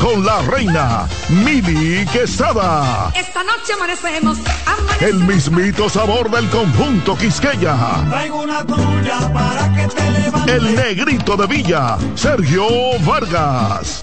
con la reina Mili Quesada. Esta noche amanecemos, El mismito sabor del conjunto Quisqueya. Traigo una tuya para que te levantes. El negrito de Villa, Sergio Vargas.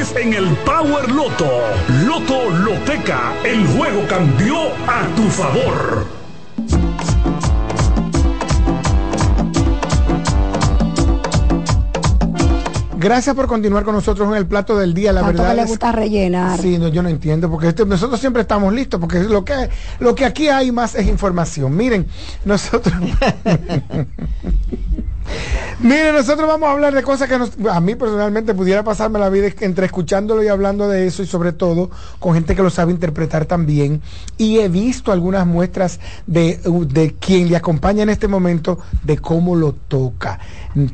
en el Power Loto. Loto Loteca, el juego cambió a tu favor. Gracias por continuar con nosotros en el plato del día. La Tanto verdad que le es- gusta rellenar. Sí, no, yo no entiendo, porque este- nosotros siempre estamos listos, porque lo que, lo que aquí hay más es información. Miren, nosotros... Miren, nosotros vamos a hablar de cosas que nos- a mí personalmente pudiera pasarme la vida entre escuchándolo y hablando de eso y sobre todo con gente que lo sabe interpretar también. Y he visto algunas muestras de, de quien le acompaña en este momento de cómo lo toca.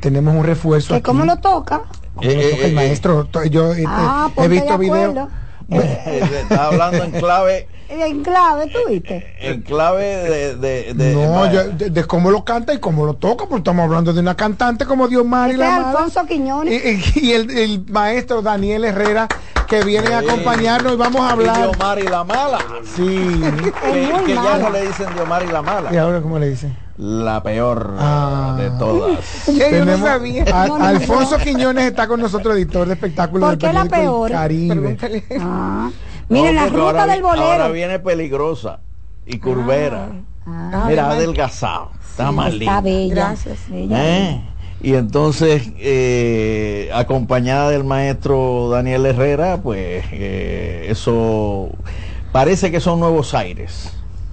Tenemos un refuerzo. ¿Que aquí. ¿Cómo lo toca? ¿Cómo lo toca el maestro? To- Yo eh, Ah, he visto de videos. acuerdo. Está hablando en clave, En clave, ¿tú viste? en clave de, de, de- No, de- yo- de, de cómo lo canta y cómo lo toca, porque estamos hablando de una cantante como Dios Mari Este la es Mala. Alfonso Quiñones. Y, y- y el, el maestro Daniel Herrera que viene a acompañarnos y vamos a y hablar. Diomar y la mala. Sí. Que, Es muy que ya no le dicen Diomar y la ¿Y mala. ahora cómo le dicen? La peor Ah. de todas. Tenemos a- No, no, Alfonso no. Quiñones está con nosotros, editor de espectáculos ¿Por qué la peor? Caribe. Ah. Miren, No, la ruta ahora del vi- Ahora bolero. viene peligrosa y curvera. Ah, Mira, adelgazado. Está más está linda. bella. Gracias. Bella. ¿Eh? Y entonces, eh, acompañada del maestro Daniel Herrera, pues eh, eso parece que son nuevos aires.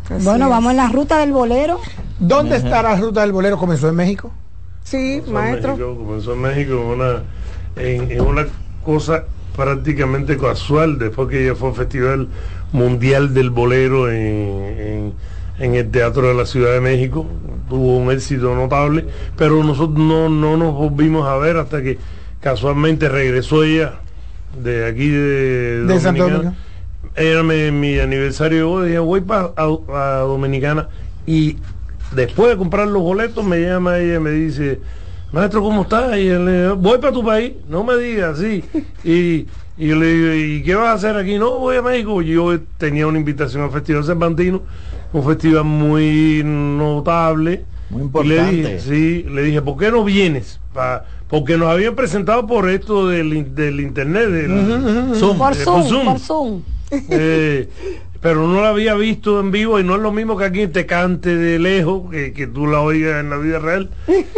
Así Bueno, es. vamos en la ruta del bolero. ¿Dónde está la ruta del bolero? ¿Comenzó en México? Sí, Comenzó en maestro. México, comenzó en México en una, en, en una cosa prácticamente casual, después que ya fue un festival mundial del bolero en, en- en el Teatro de la Ciudad de México. Tuvo un éxito notable, pero nosotros no, no nos volvimos a ver hasta que casualmente regresó ella de aquí de, De Santo Dominicana. Era mi, mi aniversario de boda, dije voy para a, a Dominicana y después de comprar los boletos me llama ella y me dice maestro ¿cómo estás? y yo le digo voy para tu país no me digas sí y, y yo le digo ¿y qué vas a hacer aquí? no voy a México yo tenía una invitación al Festival Cervantino un festival muy notable Muy y le dije, importante. sí, le dije, ¿por qué no vienes? Pa- porque nos habían presentado por esto del, del internet, del Zoom. Por Eh, por Zoom, Zoom. por Zoom. Eh, pero no la había visto en vivo y no es lo mismo que aquí te cante de lejos, que, que tú la oigas en la vida real.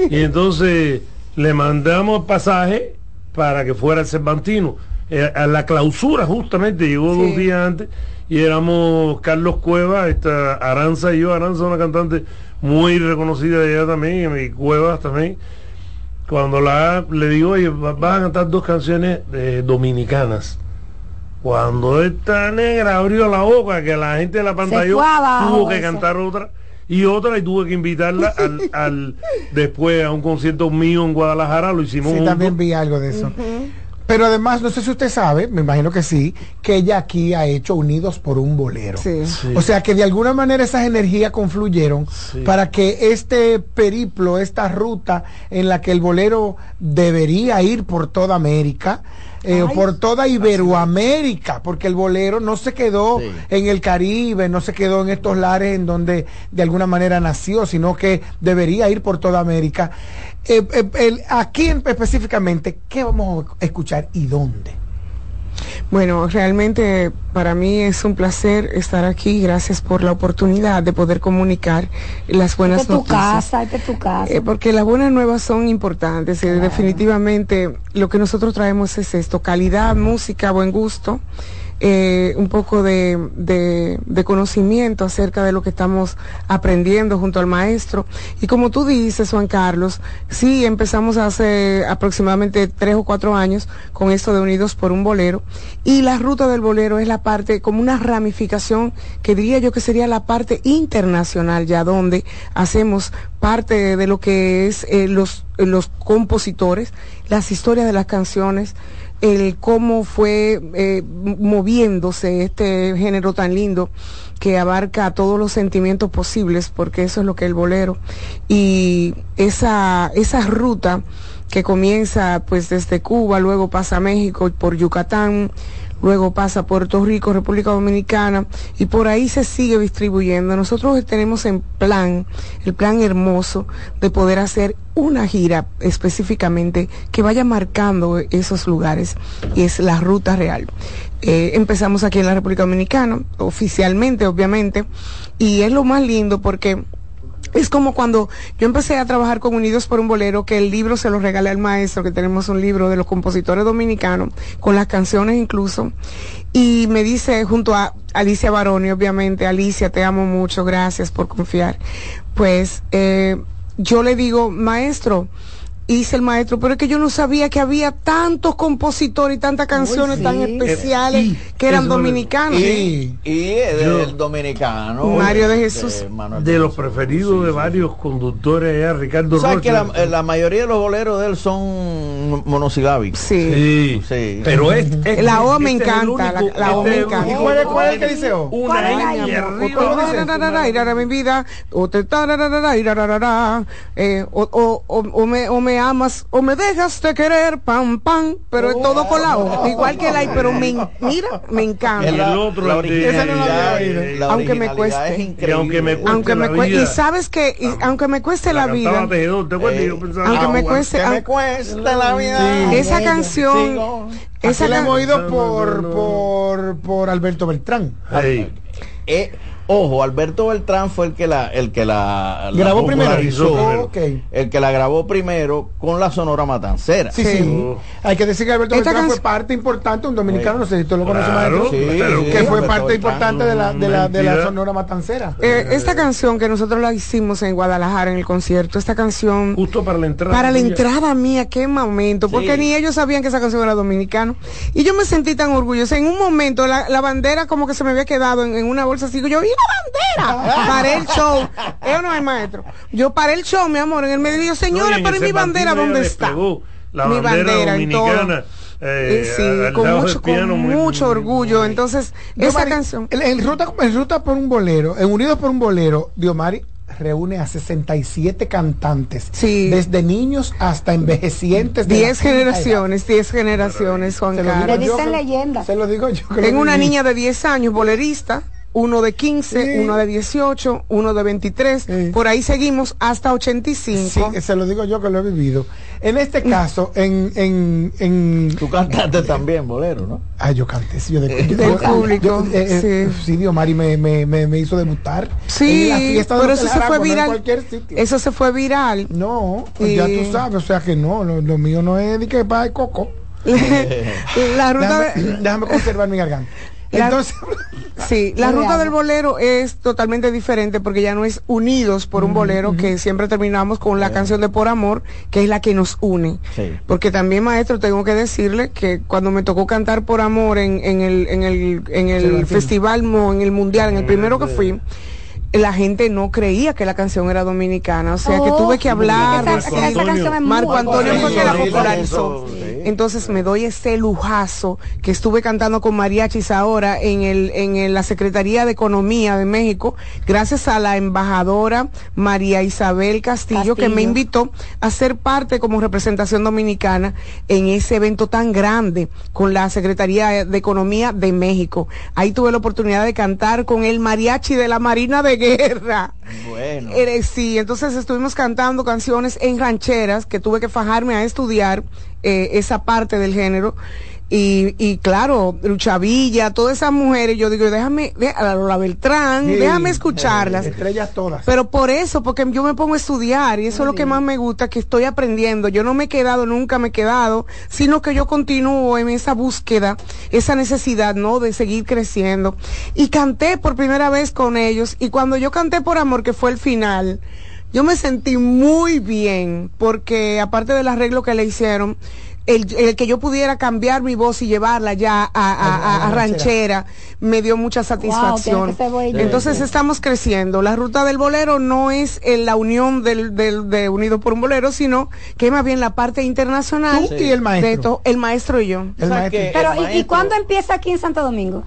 Y entonces le mandamos el pasaje para que fuera el Cervantino. Eh, a la clausura justamente, llegó Sí. dos días antes y éramos Carlos Cueva, esta Aranza y yo, Aranza una cantante muy reconocida de ella también, y Cuevas también. Cuando la le digo, oye, va- vas a cantar dos canciones eh, dominicanas. Cuando esta negra abrió la boca, que la gente de la pantalla tuvo que eso. cantar otra y otra y tuve que invitarla al, al- después a un concierto mío en Guadalajara, lo hicimos Sí, juntos. también vi algo de eso. Pero además, no sé si usted sabe, me imagino que sí, que ella aquí ha hecho Unidos por un Bolero. Sí. Sí. O sea que de alguna manera esas energías confluyeron Sí. para que este periplo, esta ruta en la que el bolero debería ir por toda América, eh, Ay. por toda Iberoamérica, porque el bolero no se quedó Sí. en el Caribe, no se quedó en estos lares en donde de alguna manera nació, sino que debería ir por toda América. Eh, eh, el- aquí en- específicamente, ¿qué vamos a escuchar y dónde? Bueno, realmente para mí es un placer estar aquí. Gracias por la oportunidad de poder comunicar las buenas es tu noticias. casa, esta es tu casa. Eh, porque las buenas nuevas son importantes. eh, definitivamente lo que nosotros traemos es esto, calidad, música, buen gusto, eh, un poco de, conocimiento acerca de lo que estamos aprendiendo junto al maestro. Y como tú dices, Juan Carlos, sí empezamos hace aproximadamente tres o cuatro años con esto de Unidos por un Bolero. Y la ruta del bolero es la parte, como una ramificación que diría yo que sería la parte internacional ya donde hacemos parte de lo que es eh, los, los compositores, las historias de las canciones, el cómo fue eh, moviéndose este género tan lindo que abarca todos los sentimientos posibles, porque eso es lo que es el bolero. Y esa, esa ruta que comienza pues desde Cuba, luego pasa a México, por Yucatán, luego pasa Puerto Rico, República Dominicana, y por ahí se sigue distribuyendo. Nosotros tenemos en plan, el plan hermoso de poder hacer una gira específicamente que vaya marcando esos lugares, y es la ruta real. Eh, empezamos aquí en la República Dominicana, oficialmente, obviamente, y es lo más lindo porque es como cuando yo empecé a trabajar con Unidos por un Bolero, que el libro se lo regalé al maestro, que tenemos un libro de los compositores dominicanos, con las canciones incluso, y me dice junto a Alicia Baroni, obviamente, Alicia, te amo mucho, gracias por confiar. Pues eh, yo le digo, maestro, hice el maestro, pero es que yo no sabía que había tantos compositores y tantas canciones sí. tan especiales Y- que eran dominicanos. Y, y el Yo- dominicano. Mario de eh, Jesús. Manuel De los preferidos Sí, de sí. varios conductores allá, Ricardo ¿Sabes que Rocha. la, eh, la mayoría de los boleros de él son monosilábicos? Sí. Sí, Sí. Pero es, es- La O me este encanta, la- único- la O este me encanta. ¿Y cuál es- cuál es el que dice O? Una ¿Cuál es la I y mi vida, o eh, me, me amas, o me dejas de querer, pam, pam, pero es todo con la O, igual que la I, pero me, mira, me encanta. El la, otro, la el de- originalidad, Esa no la había oído. la Aunque me cueste. es Y increíble. aunque me cueste Aunque me la cueste, y sabes que, y aunque me cueste la, vida. Eh, aunque me cueste, Que me cueste la vida. esa canción, Sigo. esa la can- hemos oído por, por, por Alberto Beltrán. Ey, Eh, ojo, Alberto Beltrán fue el que la, el que la, la Grabó primero. El que la grabó primero con la Sonora Matancera. Sí, sí. Oh. Hay que decir que Alberto Esta Beltrán fue parte importante, un dominicano, no sé si tú lo conoces Claro, maestro, Sí, que fue Alberto parte Beltrán. importante de la, de la, de la. Sonora Matancera. eh, esta canción que nosotros la hicimos en Guadalajara en el concierto, esta canción Justo para la entrada. Para la entrada mía, qué momento, porque Sí. ni ellos sabían que esa canción era dominicana. Y yo me sentí tan orgullosa. En un momento la, la bandera como que se me había quedado en, en una bolsa así. Yo, ¡y la bandera! paré el show. Eso no es maestro. Yo paré el show, mi amor, en el medio. Digo, No, señores, en pero ¿y ese mi bandera dónde está? La mi bandera, bandera en todo. dominicana. eh, sí, al con mucho, piano, con muy- mucho orgullo. Entonces, esa Diomari, canción. En, en ruta, en ruta por un bolero, en Unidos por un bolero, Diomari reúne a 67 cantantes. Sí. Desde niños hasta envejecientes. de la Diez quinta edad. generaciones, diez generaciones, Juan Carlos. Le yo dicen que- leyendas. Se lo digo yo. Tengo una niña de 10 años, bolerista, uno de 15, Sí. uno de 18, uno de 23, Sí. por ahí seguimos hasta 85. Sí, se lo digo yo que lo he vivido. En este caso, en, en, en Tú cantaste también bolero, ¿no? Ah, yo canté, sí, yo de, yo- Del yo- público, yo- eh, eh, sí. sí, Diomari me, me, me, me hizo debutar. Sí, en la fiesta de pero los eso se fue viral. cualquier sitio. Eso se fue viral. No, pues ya tú sabes, o sea que no, lo, lo mío no es de que para el coco. la ruta Déjame, de, déjame conservar mi garganta. La- Entonces, sí, la ruta del bolero es totalmente diferente porque ya no es unidos por un bolero que siempre terminamos con la canción de Por Amor, que es la que nos une. Sí. Porque también, maestro, tengo que decirle que cuando me tocó cantar Por Amor en, en el, en el, en el Cervantino. festival, Mo, en el mundial, en el primero que fui, la gente no creía que la canción era dominicana. O sea, que Oh, tuve que hablar. Esa, Marco esa Antonio. canción es muy Marco Antonio fue que la popularizó. Entonces me doy ese lujazo que estuve cantando con mariachis ahora en el en el- la Secretaría de Economía de México, gracias a la embajadora María Isabel Castillo, que me Castillo. invitó a ser parte como representación dominicana en ese evento tan grande con la Secretaría de Economía de México. Ahí tuve la oportunidad de cantar con el mariachi de la Marina de Guerra. Bueno. Eh, sí, entonces estuvimos cantando canciones en rancheras que tuve que fajarme a estudiar eh, esa parte del género Y, y claro, Luchavilla, todas esas mujeres, yo digo, déjame, de- a la Lola Beltrán, Sí. déjame escucharlas. Estrellas todas. Pero por eso, porque yo me pongo a estudiar y eso es lo que más me gusta, que estoy aprendiendo. Yo no me he quedado, nunca me he quedado, sino que yo continúo en esa búsqueda, esa necesidad, ¿no? De seguir creciendo. Y canté por primera vez con ellos y cuando yo canté por amor, que fue el final, yo me sentí muy bien porque aparte del arreglo que le hicieron, el, el que yo pudiera cambiar mi voz y llevarla ya a, a- a- a ranchera me dio mucha satisfacción. Entonces estamos creciendo. La ruta del bolero no es en la unión del, del, de Unido por un Bolero, sino que más bien la parte internacional. Tú y el maestro. de esto, el maestro y yo. El maestro. Pero, El ¿y- ¿y, cuándo empieza aquí en Santo Domingo?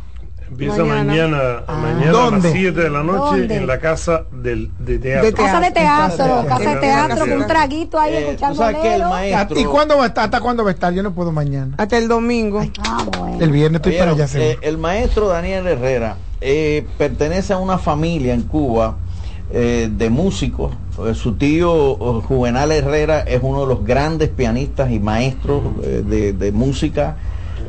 Empieza Mañana. mañana, mañana, a las 7 de la noche ¿Dónde? en la casa del, de teatro. De Casa de teatro, casa de teatro, con un traguito ahí, Eh, escuchando. ¿Y cuándo va a estar? ¿Hasta cuándo va a estar? Yo no puedo mañana. Hasta el domingo. Ah, bueno. El viernes estoy para allá. eh, el maestro Daniel Herrera eh, pertenece a una familia en Cuba eh, de músicos. Su tío Juvenal Herrera es uno de los grandes pianistas y maestros eh, de, de música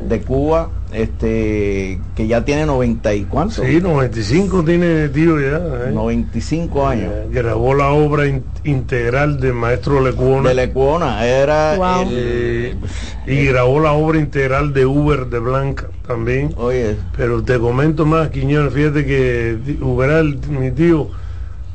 de Cuba, este que ya tiene 90 y cuánto, Sí, 95 tiene tío ya. ¿eh? 95 años. Eh, grabó la obra in- integral del maestro Lecuona De Lecuona era Wow. el- eh, y grabó la obra integral de Uber de Blanca también. oye, Pero te comento más, Quiñones, fíjate que Uberal, mi tío,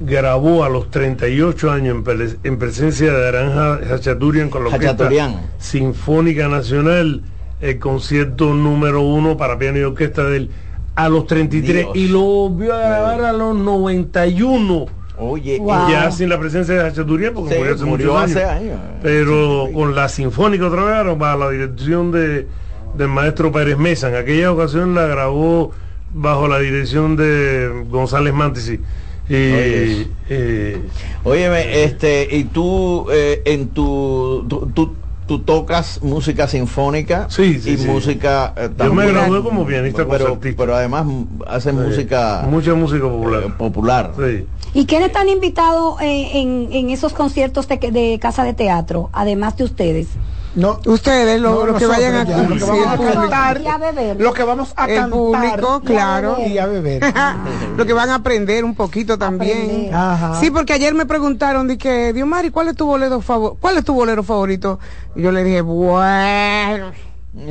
grabó a los 38 años en, pre- en presencia de Aranja Hachaturian con la Orquesta Hachaturian. Sinfónica Nacional, el concierto número uno para piano y orquesta de él, a los 33 Dios. y lo volvió a grabar a los 91. oye, Wow. Ya sin la presencia de Hachaturian, porque Sí, murió hace murió muchos hace años. Pero con la Sinfónica otra vez, bajo la dirección de, del maestro Pérez Mesa. En aquella ocasión la grabó bajo la dirección de González Mantisi. Y, Oye. eh, Óyeme, este, y tú eh, en tu, tú, tú tocas música sinfónica Sí, sí, y sí. música eh, Yo me gradué como pianista pero, pero además haces música mucha música eh, popular. popular. Sí. ¿Y quiénes están invitados eh, en, en esos conciertos de, de casa de teatro, además de ustedes? No, Ustedes, lo- no, que vayan a ya, lo que vamos a cantar, Y a beber. lo que vamos a El cantar público, claro. y a beber. lo que van a aprender un poquito también. Ajá. Sí, porque ayer me preguntaron de que, Dios Mari, ¿cuál es tu bolero favorito? ¿Cuál es tu bolero favorito? Y yo le dije, bueno,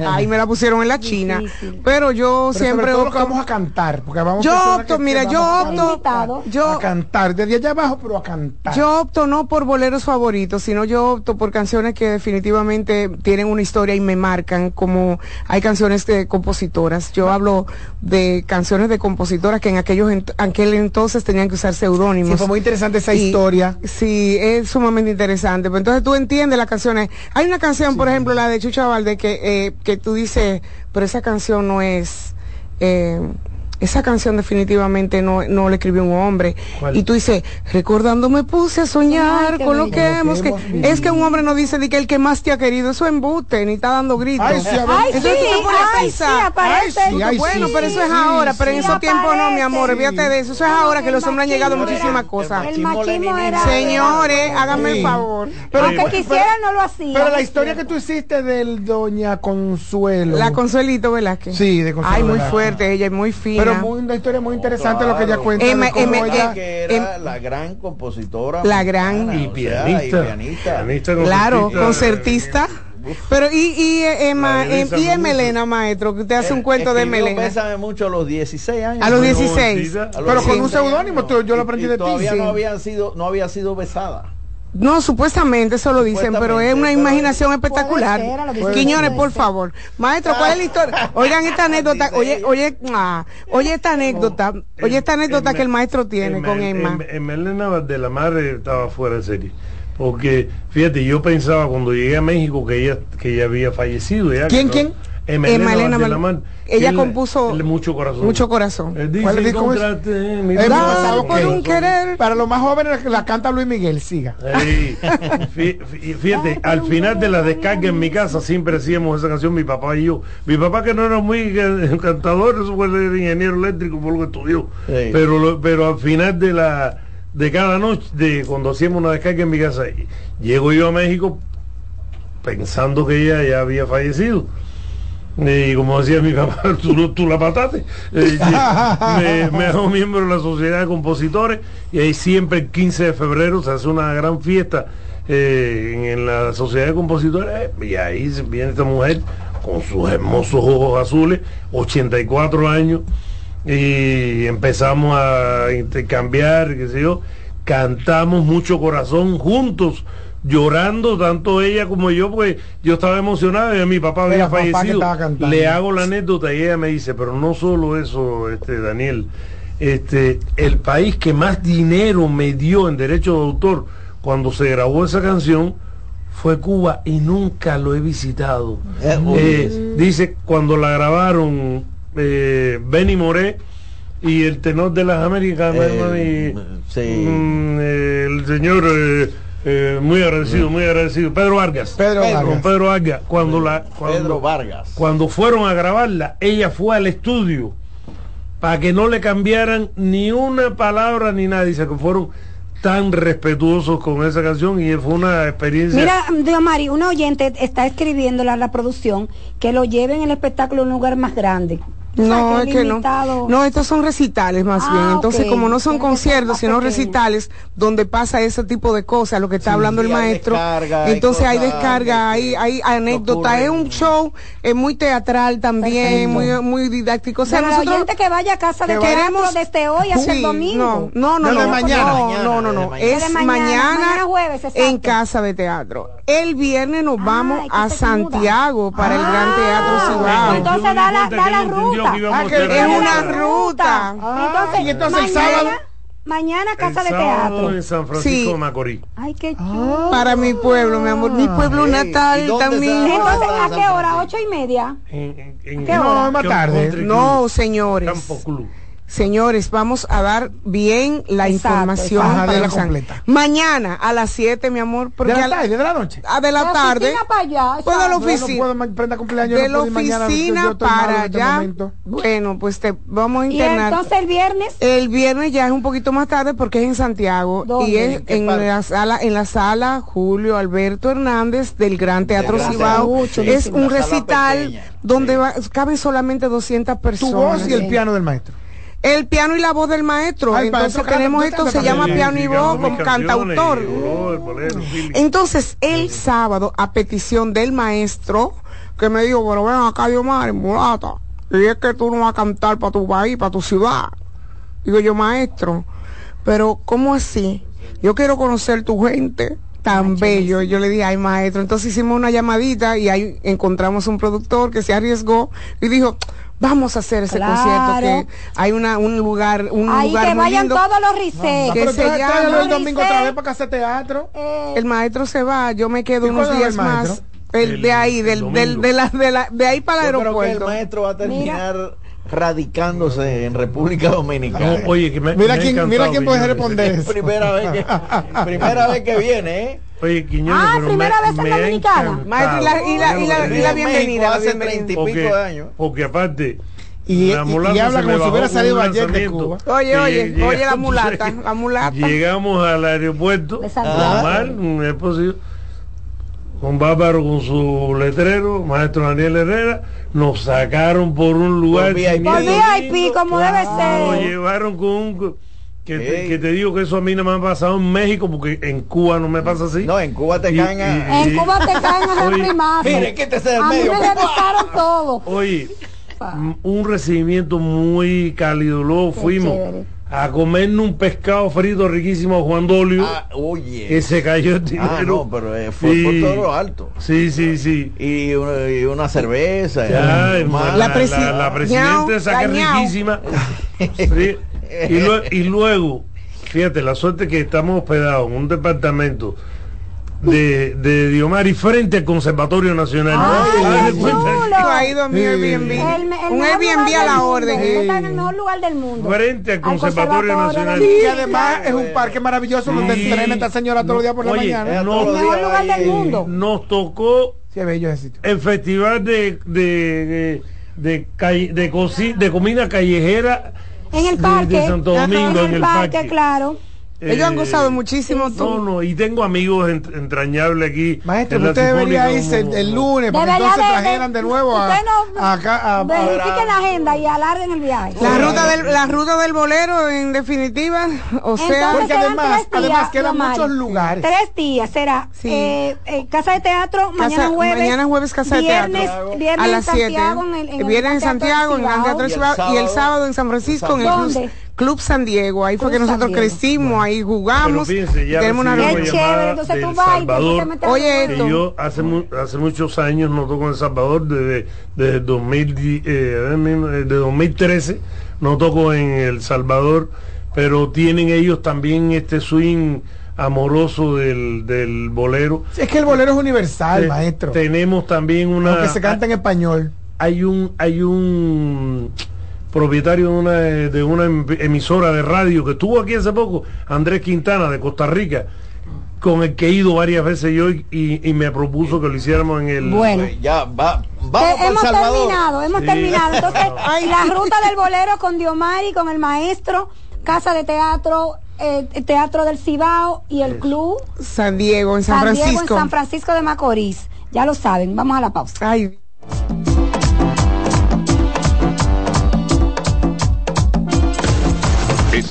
ahí me la pusieron en la China. Difícil. Pero yo Pero siempre sobre todo lo que opto- vamos a cantar, porque vamos Yo opto, que- mira, yo opto- yo- a cantar desde allá abajo, pero a cantar. Yo opto no por boleros favoritos, sino yo opto por canciones que definitivamente tienen una historia y me marcan, como hay canciones de compositoras. Yo hablo de canciones de compositoras que en aquellos ent- aquel entonces tenían que usar seudónimos. Sí, fue muy interesante esa Y- historia. Sí, es sumamente interesante. Pero entonces tú entiendes las canciones. Hay una canción, por ejemplo, la de Chucha Valde, que, eh, que tú dices, pero esa canción no es... eh, esa canción definitivamente no, no la escribió un hombre. ¿Cuál? Y tú dices, recordando me puse a soñar Ay, con lo que hemos... Lo Que, que hemos vivido. es que un hombre no dice de que el que más te ha querido, eso es embute, ni está dando gritos. Ay, sí, a ver. Ay, sí, Entonces tú te pones a ay, sí, pensar. sí, bueno, sí, pero eso es sí, ahora, pero en sí, esos tiempos no, mi amor, olvídate de eso. Eso es ahora que los hombres han llegado a muchísimas cosas. El machismo era... Señores, háganme el Sí. favor. Pero, Aunque quisiera, no lo hacía. pero la historia que tú hiciste del Doña Consuelo. La Consuelito Velázquez. Sí, de Consuelo Ay, muy fuerte, ella es muy fina. Pero muy, una historia muy interesante lo que ella cuenta. Emma- de cómo Emma- ella- que era em- la gran compositora La gran- mexicana, Y o sea, pianista. y pianista. pianista Claro, concertista. Pero y y eh, Emma, em- Elisa y. Emelena, maestro, que usted hace un cuento de Emelena. Bésame mucho a los 16 años. A los Bueno, 16. A a los Pero con un 16 seudónimo, yo lo aprendí y de ti, Todavía sí. no había sido, no había sido besada. No, supuestamente eso lo dicen, pero es una imaginación espectacular. ser, Quiñones, por favor. Maestro, ¿cuál es la historia? Oigan esta anécdota, oye, oye, ah, oye esta anécdota, oye esta anécdota que el maestro tiene con Emma. Elena de la madre estaba fuera de serie. Porque, fíjate, yo pensaba cuando llegué a México que ella, que ella había fallecido. Ya, ¿Quién, que quién? no- Emma Elena Mal- ella compuso mucho corazón. Mucho corazón. Querer. Para los más jóvenes la canta Luis Miguel, siga. Fíjate, al final de la descarga en mi casa siempre hacíamos esa canción mi papá y yo. Mi papá que no era muy eh, cantador, eso fue ingeniero eléctrico por lo que estudió. Sí. Pero pero al final de la de cada noche, de cuando hacíamos una descarga en mi casa, llego yo a México pensando que ella ya había fallecido. Y como decía mi papá, tú, tú la pataste. Eh, me, me hago miembro de la Sociedad de Compositores y ahí siempre el 15 de febrero se hace una gran fiesta eh, en, en la Sociedad de Compositores eh, y ahí viene esta mujer con sus hermosos ojos azules, 84 años y empezamos a intercambiar, qué sé yo, cantamos mucho corazón juntos, llorando tanto ella como yo, porque yo estaba emocionado y mi papá había papá fallecido. Le hago la anécdota y ella me dice, pero no solo eso, este Daniel, este el país que más dinero me dio en derecho de autor cuando se grabó esa canción fue Cuba y nunca lo he visitado. Eh, Eh, dice cuando la grabaron eh, Benny Moré y el tenor de las Américas, Eh, hermano, y, sí. mm, eh, el señor eh, eh, muy agradecido, muy agradecido, Pedro Vargas. Pedro Con Vargas. Pedro Vargas, cuando la cuando, Pedro Vargas. cuando fueron a grabarla, ella fue al estudio para que no le cambiaran ni una palabra ni nada. Dice que fueron tan respetuosos con esa canción y fue una experiencia. Mira, Dios Mari, un oyente está escribiendo a la producción que lo lleven el espectáculo a un lugar más grande. O sea, No, es que no. No, estos son recitales más Ah, bien. Entonces, como no son Tiene conciertos, sino pequeño. recitales donde pasa ese tipo de cosas, lo que está hablando el maestro. descarga, hay Entonces hay cosas descarga, hay, hay anécdotas. Es un show eh, muy teatral también, muy, muy didáctico. O sea, el nosotros oyente que vaya a casa de queremos- desde hoy hasta el domingo. No, no, no, no, mañana. no, Mañana, no, no, desde no. mañana. Es mañana, mañana, mañana jueves, en casa de teatro. El viernes nos vamos Ay, que a. Santiago para el Gran Ah, Teatro Cibao. entonces da la- da la él entendió ruta. que íbamos Ah, es una ruta. entonces, y entonces el mañana, sábado- mañana casa El de teatro. en San Francisco Sí. de Macorís. Ay, qué Ah. chulo. Para mi pueblo, mi amor. Mi pueblo Ey, ¿y natal también. está? Entonces, ¿a qué hora? ¿Ocho y media? En, en- en- ¿Qué hora? No, es más tarde. No, señores. Campo Club. Señores, vamos a dar bien la Exacto, información. exacto. Para de la completa. Mañana a las 7, mi amor. ¿De Porque la a la, tarde, de la noche? a de la De tarde. oficina para allá, Pues de la exacto. No, no oficina. puedo ma- prenda cumpleaños, de no la mañana, oficina para este allá. Bueno, pues te vamos a Y internar. entonces el viernes, El viernes ya es un poquito más tarde porque es en Santiago ¿Dónde? y es ¿En la sala en la sala Julio Alberto Hernández del Gran Teatro Cibao. Es un recital pequeña. donde Sí. va- caben solamente 200 Tu personas. voz y el piano del maestro. El piano y la voz del maestro. El Entonces maestro tenemos ¿tú esto, se llama piano y voz con cantautor. bolero. Entonces, el sábado, a petición del maestro, que me dijo, pero ven acá, Diomar, mulata, y es que tú no vas a cantar para tu país, para tu ciudad. Digo yo, maestro, pero ¿cómo así? Yo quiero conocer tu gente tan bello. Y yo le dije, ay, maestro. Entonces hicimos una llamadita y ahí encontramos un productor que se arriesgó y dijo, vamos a hacer ese Claro. concierto que hay una, un lugar, un ahí lugar que muy vayan lindo. todos los risecs. Que Pero se llama el domingo otra vez para que hace teatro. Eh, El maestro se va, yo me quedo ¿Y unos días más. El, El de ahí, del, del, de, la, de, la, de ahí para el Yo creo que el aeropuerto. maestro va a terminar radicándose en República Dominicana. No, oye, que me, Mira me quién, mira quién puede responder Es eso. primera vez que primera vez que viene, ¿eh? Oye, Quiñones, Ah, primera me- vez en Dominicana. Maestro, y la- y la- y la- y la En bienvenida, hace treinta y porque, pico de años. porque aparte Y- la y- mulata y habla como si hubiera salido ayer de. Cuba. Oye, oye, llega- oye la mulata, la mulata. Llegamos al aeropuerto, normal, un esposo, con Bárbaro con su letrero, maestro Daniel Herrera, nos sacaron por un lugar. Por VIP. Por 500 VIP, como debe Nos ser. llevaron con un... Que te, que te digo que eso a mí no me ha pasado en México porque en Cuba no me pasa así. No, en Cuba te caen a... En Cuba te caen a primazo. Mire, quítese del A mí me revisaron todo. Oye, un recibimiento muy cálido. Luego Qué fuimos chévere. A comernos un pescado frito riquísimo a Juan Dolio, Ah, oye. que se cayó el dinero. Ah, no, pero eh, fue por todo lo alto. Sí, sí, sí. Y una, y una cerveza. Ya, y hermano, La la, presi- la- la presidenta esa que es riquísima. Sí. Y, y luego, fíjate, la suerte que estamos hospedados en un departamento de, de Diomari frente al Conservatorio Nacional. Ay, qué he ido a mi Sí. Airbnb. El, el un Airbnb a la mundo. orden. Él Está en el mejor lugar del mundo. Frente al Al Conservatorio Nacional. de Y además es un parque maravilloso donde Sí. entrena esta señora todos los días por la Oye, mañana. Eh, no, El mejor lugar del mundo. Nos tocó Sí, es bello ese sitio. el festival de de, de, de, de de comida callejera En el de- parque. de Santo Domingo, Ajá, en el parque. claro. Ellos han Eh, gozado muchísimo. tú- No, no, y tengo amigos ent- entrañables aquí. Maestro, en usted debería irse el, como- el lunes para que Debería entonces de- de- trajeran de nuevo a, no- a acá a- a- Verifiquen la agenda y alarguen el viaje. La ruta del la ruta del bolero en definitiva, o sea, Entonces Porque además- días, además quedan muchos lugares. Tres días será Sí. eh, eh, casa de teatro mañana jueves. mañana jueves casa de viernes, teatro Viernes a las en 7. Santiago, en el, en el Viernes en Santiago, en el. Teatro Y el Cibao y el sábado- en San Francisco en el. Club, San Diego. Ahí fue que nosotros crecimos, ahí jugamos. Pero fíjense, ya tenemos una Qué chévere, entonces tú vas y te Salvador. te metes Oye, esto. yo hace, mu- hace muchos años no toco en El Salvador, desde, desde 2000, di- eh, de 2013 no toco en El Salvador, pero tienen ellos también este swing amoroso del, del bolero. Es que el bolero es universal, Eh, maestro. Tenemos también una... Aunque se canta en español. hay un hay un propietario de una de una em- emisora de radio que estuvo aquí hace poco, Andrés Quintana de Costa Rica, con el que he ido varias veces yo y, y- y me propuso que lo hiciéramos en el Bueno. Pues ya va, vamos hemos Salvador. terminado, hemos Sí. terminado. Entonces, la ruta del bolero con Diomari, con el maestro, casa de teatro, eh, teatro del Cibao y el club San Diego, en San, San Diego Francisco. en San Francisco de Macorís. Ya lo saben, vamos a la pausa. Ay,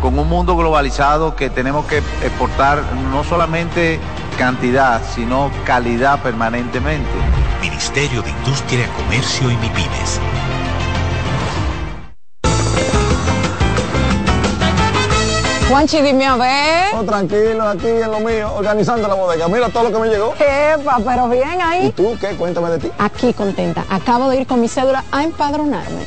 con un mundo globalizado que tenemos que exportar no solamente cantidad, sino calidad permanentemente. Ministerio de Industria, Comercio y MIPIMES. Juanchi, dime a ver. Oh, tranquilo, aquí en lo mío, organizando la bodega. Mira todo lo que me llegó. Epa, pero bien ahí. ¿Y tú qué? Cuéntame de ti. Aquí contenta. Acabo de ir con mi cédula a empadronarme.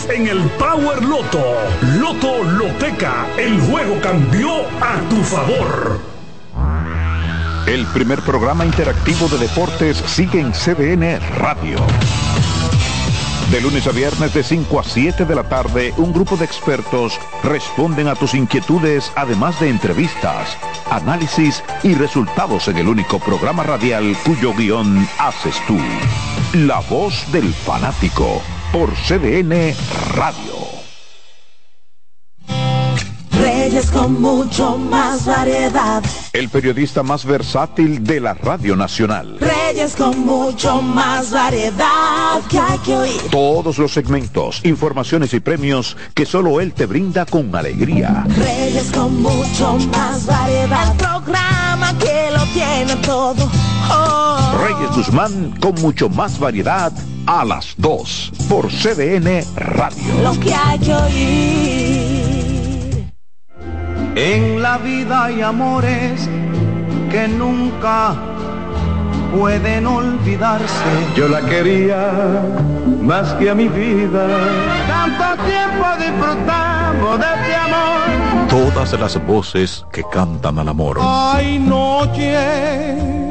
en el Power Loto. Loto Loteca, el juego cambió a tu favor. El primer programa interactivo de deportes sigue en CDN Radio. De lunes a viernes de 5 a 7 de la tarde, un grupo de expertos responden a tus inquietudes, además de entrevistas, análisis y resultados en el único programa radial cuyo guion haces tú. La voz del fanático por CDN Radio. Reyes con mucho más variedad. El periodista más versátil de la Radio Nacional. Reyes con mucho más variedad que hay que oír. Todos los segmentos, informaciones y premios que solo él te brinda con alegría. Reyes con mucho más variedad. El programa que lo tiene todo. Oh. Reyes Guzmán con mucho más variedad a las 2 por CDN Radio. Lo que hay que oír. En la vida hay amores que nunca pueden olvidarse. Yo la quería más que a mi vida. Tanto tiempo disfrutamos de este amor. Todas las voces que cantan al amor. Hay noches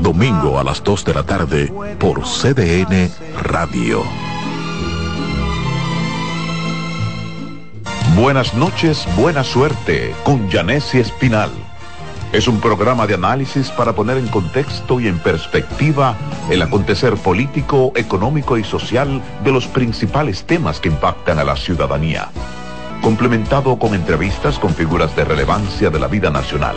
Domingo a las 2 de la tarde por CDN Radio. Buenas noches, buena suerte con Janessi Espinal. Es un programa de análisis para poner en contexto y en perspectiva el acontecer político, económico y social de los principales temas que impactan a la ciudadanía. Complementado con entrevistas con figuras de relevancia de la vida nacional.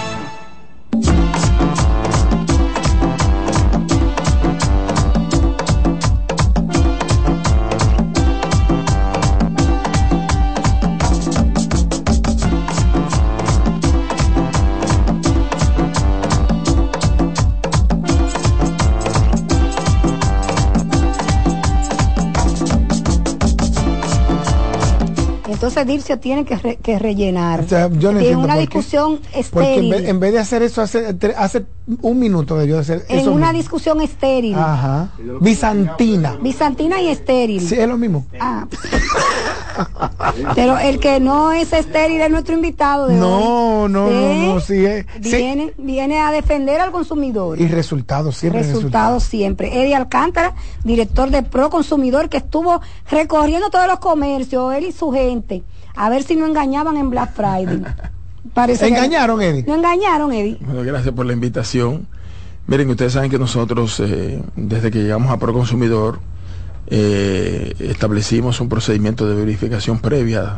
Entonces Dircio tiene que, re- que rellenar. O sea, yo no Tiene entiendo una discusión Porque en estéril. vez, en vez de hacer eso hace, tre- hace un minuto debió de hacer en eso una mismo. discusión estéril. Ajá. Bizantina. Bizantina y estéril. Sí, es lo mismo. Ah. Pero el que no es estéril es nuestro invitado de No, hoy. no, no, no, sí, eh, sí. Viene, viene a defender al consumidor. Y resultados, siempre resultados. Resultados siempre. Eddie Alcántara, director de Pro Consumidor, que estuvo recorriendo todos los comercios, él y su gente, a ver si no engañaban en Black Friday. Parece que- ¿Engañaron, Eddie? No engañaron, Eddie. Bueno, gracias por la invitación. Miren, ustedes saben que nosotros, eh, desde que llegamos a Proconsumidor, eh, establecimos un procedimiento de verificación previa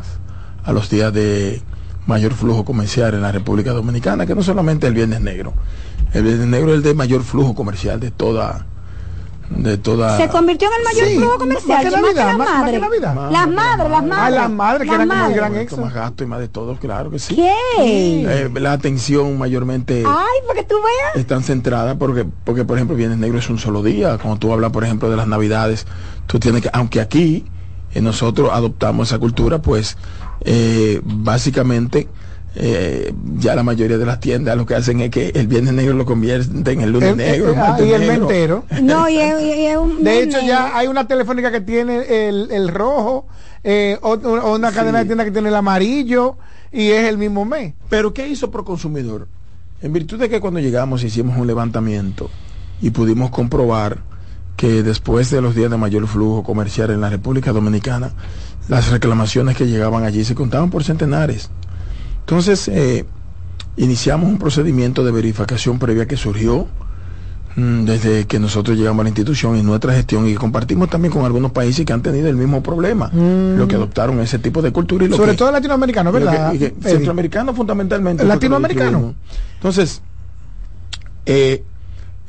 a los días de mayor flujo comercial en la República Dominicana, que no solamente el Viernes Negro. El Viernes Negro es el de mayor flujo comercial de toda... De toda Se convirtió en el mayor Sí, flujo comercial. más que Navidad, las más- más que madres. Navidad. Las madres, las madres. Ah, las madres, que eran como el gran éxito. más gasto y más de todo, claro que sí. ¿Qué? Eh, la atención mayormente Ay, para que tú veas. están centradas porque, porque por ejemplo, Viernes Negro es un solo día. Cuando tú hablas, por ejemplo, de las Navidades, tú tienes que, aunque aquí eh, nosotros adoptamos esa cultura, pues eh, básicamente eh, ya la mayoría de las tiendas lo que hacen es que el Viernes Negro lo convierten en el lunes El- negro. el- ah, y el negro. mentero. No, y es, y es un. De hecho, negro. ya hay una telefónica que tiene el, el rojo, eh, o una cadena de tiendas que tiene el amarillo, y es el mismo mes. Pero ¿qué hizo Proconsumidor? En virtud de que cuando llegamos hicimos un levantamiento y pudimos comprobar que después de los días de mayor flujo comercial en la República Dominicana, las reclamaciones que llegaban allí se contaban por centenares. Entonces, eh, iniciamos un procedimiento de verificación previa que surgió mm, desde que nosotros llegamos a la institución en nuestra gestión y compartimos también con algunos países que han tenido el mismo problema, Mm. lo que adoptaron ese tipo de cultura y lo Sobre que- todo latinoamericano, y ¿verdad? que- y centroamericano fundamentalmente. Latinoamericano. Entonces, eh,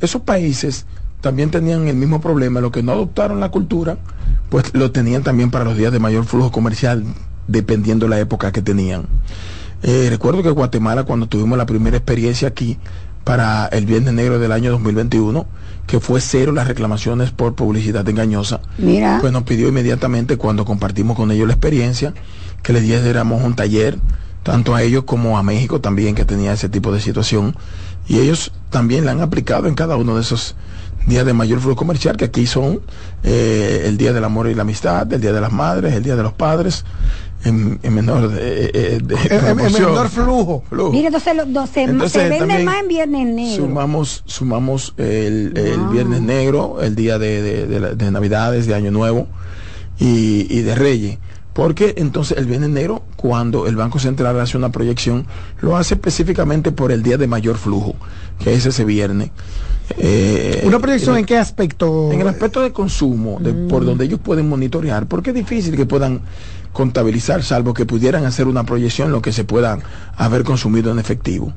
esos países también tenían el mismo problema, lo que no adoptaron la cultura, pues lo tenían también para los días de mayor flujo comercial, dependiendo la época que tenían. Eh, recuerdo que Guatemala, cuando tuvimos la primera experiencia aquí para el Viernes Negro del año 2021, que fue cero las reclamaciones por publicidad engañosa, Mira. pues nos pidió inmediatamente cuando compartimos con ellos la experiencia que les diéramos un taller, tanto a ellos como a México también que tenía ese tipo de situación. Y ellos también la han aplicado en cada uno de esos días de mayor flujo comercial, que aquí son eh, el Día del Amor y la Amistad, el Día de las Madres, el Día de los Padres, en, en menor de, eh, de En- en- en proporción. menor flujo. Flujo. Mire, entonces, lo- se, Entonces, se vende más en Viernes Negro. Sumamos, sumamos el, el Wow. Viernes Negro, el día de, de- de la- de Navidades, de Año Nuevo y, y de Reyes. Porque entonces el Viernes Negro, cuando el Banco Central hace una proyección, lo hace específicamente por el día de mayor flujo, que es ese viernes. Eh, ¿Una proyección en- en qué aspecto? en el aspecto de consumo, de, Mm. por donde ellos pueden monitorear, porque es difícil que puedan contabilizar, salvo que pudieran hacer una proyección lo que se pueda haber consumido en efectivo.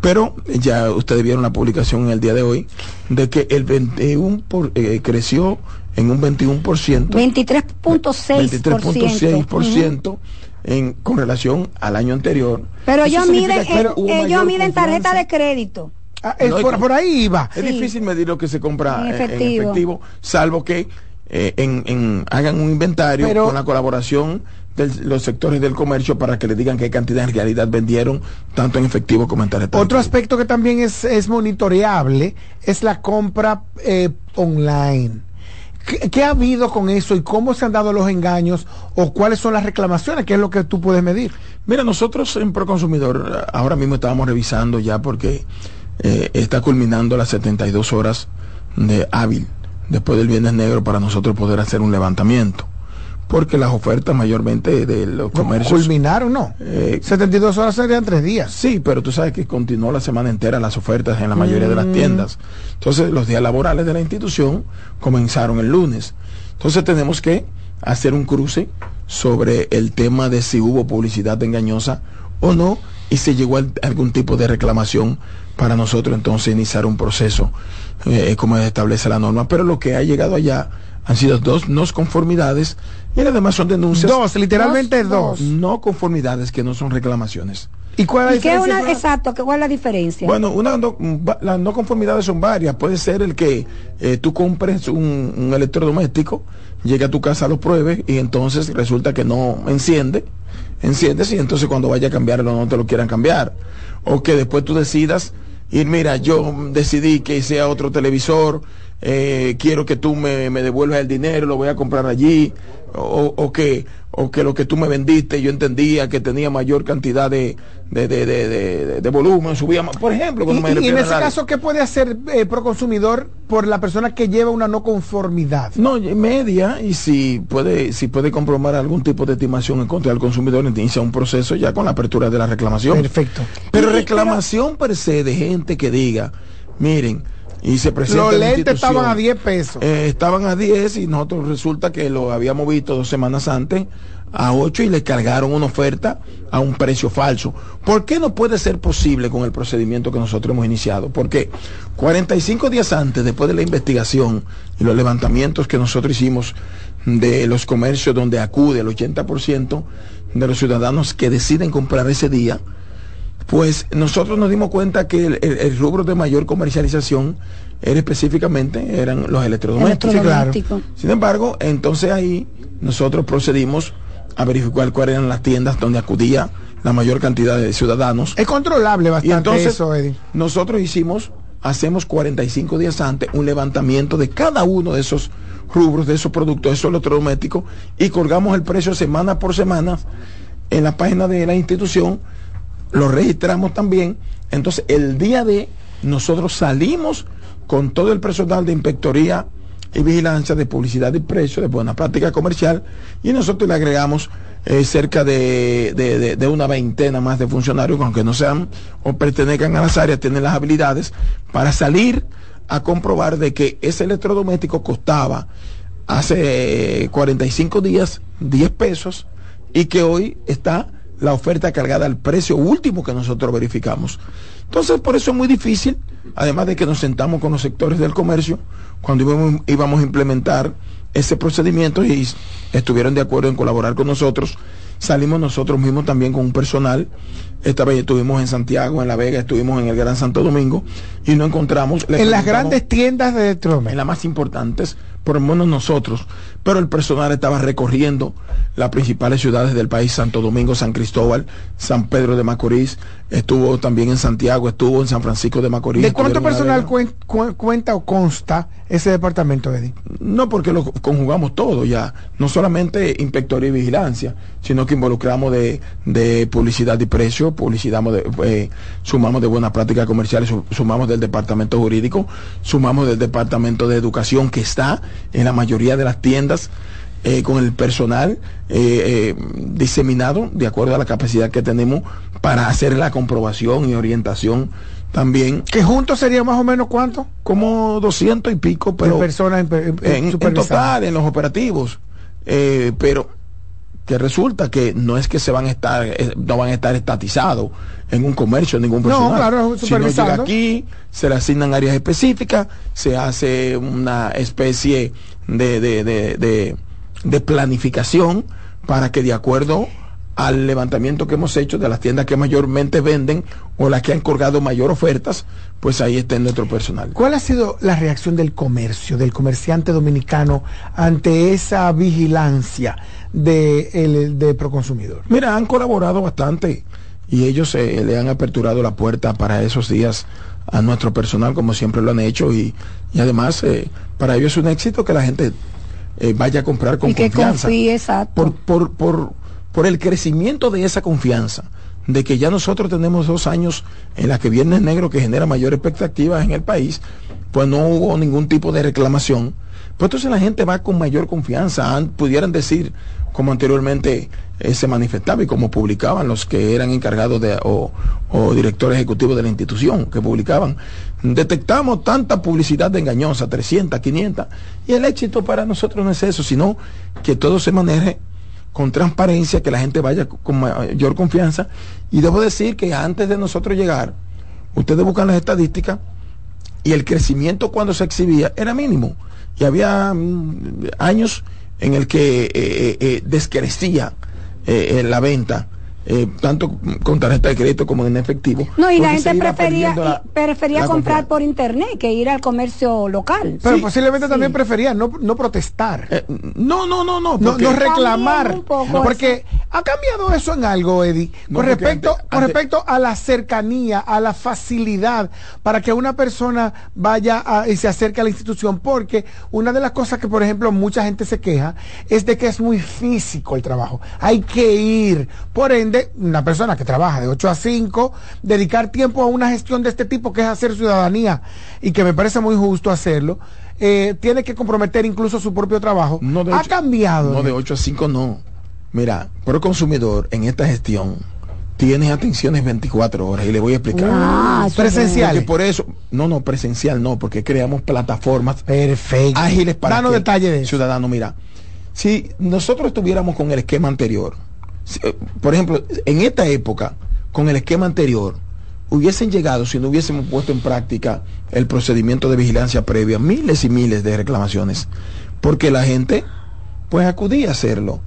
Pero eh, ya ustedes vieron la publicación en el día de hoy de que el 21 por- eh, creció en un 21%, 23.6%. 23.6% en con relación al año anterior. Pero ellos miden, eh, ellos miden tarjeta de crédito. es No hay por, ahí iba. Es difícil medir lo que se compra En eh, efectivo, salvo que eh, en, en- hagan un inventario Pero- con la colaboración de los sectores del comercio para que le digan qué cantidad en realidad vendieron, tanto en efectivo como en tarjeta. Otro aspecto que también es, es monitoreable es la compra eh, online. ¿Qué, qué ha habido con eso y cómo se han dado los engaños o cuáles son las reclamaciones? ¿Qué es lo que tú puedes medir? Mira, nosotros en Proconsumidor eh, ahora mismo estábamos revisando ya porque eh, está culminando las 72 horas de hábil después del Viernes Negro para nosotros poder hacer un levantamiento. Porque las ofertas mayormente de los comercios... Culminaron, ¿no? eh, 72 horas serían tres días. Sí, pero tú sabes que continuó la semana entera las ofertas en la mayoría de las Mm. tiendas. Entonces, los días laborales de la institución comenzaron el lunes. Entonces, tenemos que hacer un cruce sobre el tema de si hubo publicidad engañosa o no y si llegó a algún tipo de reclamación para nosotros entonces iniciar un proceso eh, como establece la norma. Pero lo que ha llegado allá han sido dos no conformidades y además son denuncias. Dos, literalmente dos. No conformidades que no son reclamaciones. ¿Y cuál ¿Y qué es una, exacto, ¿qué- ¿cuál es la diferencia? Bueno, una no- las no conformidades son varias. Puede ser el que eh, tú compres un, un electrodoméstico, llegue a tu casa, lo pruebes y entonces resulta que no enciende, enciendes y entonces cuando vaya a cambiarlo no te lo quieran cambiar. O que después tú decidas ir, mira, yo decidí que sea otro televisor, eh, quiero que tú me, me devuelvas el dinero, lo voy a comprar allí. O, o que o que lo que tú me vendiste yo entendía que tenía mayor cantidad de, de, de, de, volumen, subía más. Por ejemplo, Y, cuando me y en ese la- caso, ¿qué puede hacer eh, Proconsumidor por la persona que lleva una no conformidad? No, media, y si puede, si puede comprobar algún tipo de estimación en contra del consumidor, inicia un proceso ya con la apertura de la reclamación. Perfecto. Pero reclamación per se de gente que diga, miren, y se presenta Los lentes estaban a 10 pesos. eh, estaban a 10 y nosotros resulta que lo habíamos visto dos semanas antes a 8 y le cargaron una oferta a un precio falso. ¿Por qué no puede ser posible con el procedimiento que nosotros hemos iniciado? Porque 45 días antes, después de la investigación y los levantamientos que nosotros hicimos de los comercios donde acude el 80% de los ciudadanos que deciden comprar ese día, pues nosotros nos dimos cuenta que el, el- el rubro de mayor comercialización era específicamente eran los electrodomésticos. Electrodoméstico. Sin embargo, entonces ahí nosotros procedimos a verificar cuáles eran las tiendas donde acudía la mayor cantidad de ciudadanos. Es controlable bastante Y entonces eso, Eddie. nosotros hicimos, hacemos 45 días antes un levantamiento de cada uno de esos rubros, de esos productos, de esos electrodomésticos y colgamos el precio semana por semana en la página de la institución, lo registramos también. Entonces el día de nosotros salimos con todo el personal de inspectoría y vigilancia de publicidad y precio, de buena práctica comercial, y nosotros le agregamos eh, cerca de, de- una veintena más de funcionarios, aunque no sean o pertenezcan a las áreas, tienen las habilidades para salir a comprobar de que ese electrodoméstico costaba hace eh, 45 días 10 pesos y que hoy está la oferta cargada al precio último que nosotros verificamos. Entonces, por eso es muy difícil, además de que nos sentamos con los sectores del comercio, cuando íbamos, íbamos a implementar ese procedimiento y estuvieron de acuerdo en colaborar con nosotros, salimos nosotros mismos también con un personal. Esta vez estuvimos en Santiago, en La Vega, estuvimos en el Gran Santo Domingo y no encontramos... En las grandes tiendas de electrodomésticos. en las más importantes por lo menos nosotros, pero el personal estaba recorriendo las principales ciudades del país, Santo Domingo, San Cristóbal, San Pedro de Macorís, estuvo también en Santiago, estuvo en San Francisco de Macorís. ¿De cuánto personal cuen- cuenta o consta ese departamento, Eddie? No, porque lo conjugamos todo ya, no solamente inspectoría y vigilancia, sino que involucramos de, de publicidad y precio, publicidad, de, eh, sumamos de buenas prácticas comerciales, su- sumamos del departamento jurídico, sumamos del departamento de educación que está en la mayoría de las tiendas. eh, con el personal eh, eh, diseminado de acuerdo a la capacidad que tenemos para hacer la comprobación y orientación también. ¿Que juntos sería más o menos cuánto? Como 200 y pico, pero De personas en- en- total, en los operativos. Eh, pero que resulta que no es que se van a estar, eh, no van a estar estatizados en un comercio, ningún No, personal. claro, Si no llega aquí, se le asignan áreas específicas, se hace una especie de, de, de, de- de planificación para que de acuerdo al levantamiento que hemos hecho de las tiendas que mayormente venden o las que han colgado mayor ofertas, pues ahí está nuestro personal. ¿Cuál ha sido la reacción del comercio, del comerciante dominicano ante esa vigilancia de, el, de Proconsumidor? Mira, han colaborado bastante y ellos eh, le han aperturado la puerta para esos días a nuestro personal como siempre lo han hecho y, y además eh, para ellos es un éxito que la gente eh, vaya a comprar con y que confianza confíe, exacto. por, por, por, por el crecimiento de esa confianza de que ya nosotros tenemos dos años en la que Viernes Negro que genera mayor expectativa en el país pues no hubo ningún tipo de reclamación pues entonces la gente va con mayor confianza. An- pudieran decir como anteriormente eh, se manifestaba y como publicaban los que eran encargados de o, o ejecutivos de la institución que publicaban detectamos tanta publicidad engañosa 300 500 y el éxito para nosotros no es eso sino que todo se maneje con transparencia, que la gente vaya con mayor confianza. Y debo decir que antes de nosotros llegar, ustedes buscan las estadísticas y el crecimiento cuando se exhibía era mínimo. Y había mm, años en el que eh, eh, eh, descrecía eh, la venta, eh, tanto con tarjeta de crédito como en efectivo. No, y la gente prefería, la- prefería la comprar por internet que ir al comercio local. Pero posiblemente también prefería no, no protestar. Eh, no, no, no, no. No, porque- no reclamar. También un poco porque ha cambiado eso en algo, Eddie. No, con respecto, antes- con antes- respecto a la cercanía, a la facilidad para que una persona vaya a- y se acerque a la institución. Porque una de las cosas que, por ejemplo, mucha gente se queja es de que es muy físico el trabajo. Hay que ir. Por ende, una persona que trabaja de 8 a 5, dedicar tiempo a una gestión de este tipo que es hacer ciudadanía y que me parece muy justo hacerlo. eh, tiene que comprometer incluso su propio trabajo. No, de ha ocho- cambiado. No, de 8 a 5 no. Mira, pro consumidor en esta gestión tienes atenciones 24 horas y le voy a explicar. Ah. Porque por eso, no, no, presencial no, porque creamos plataformas Perfecto. ágiles para Danos que detalle de ciudadano, mira, si nosotros estuviéramos con el esquema anterior, si, eh, por ejemplo, en esta época, con el esquema anterior, hubiesen llegado, si no hubiésemos puesto en práctica el procedimiento de vigilancia previa, miles y miles de reclamaciones, porque la gente pues acudía a hacerlo.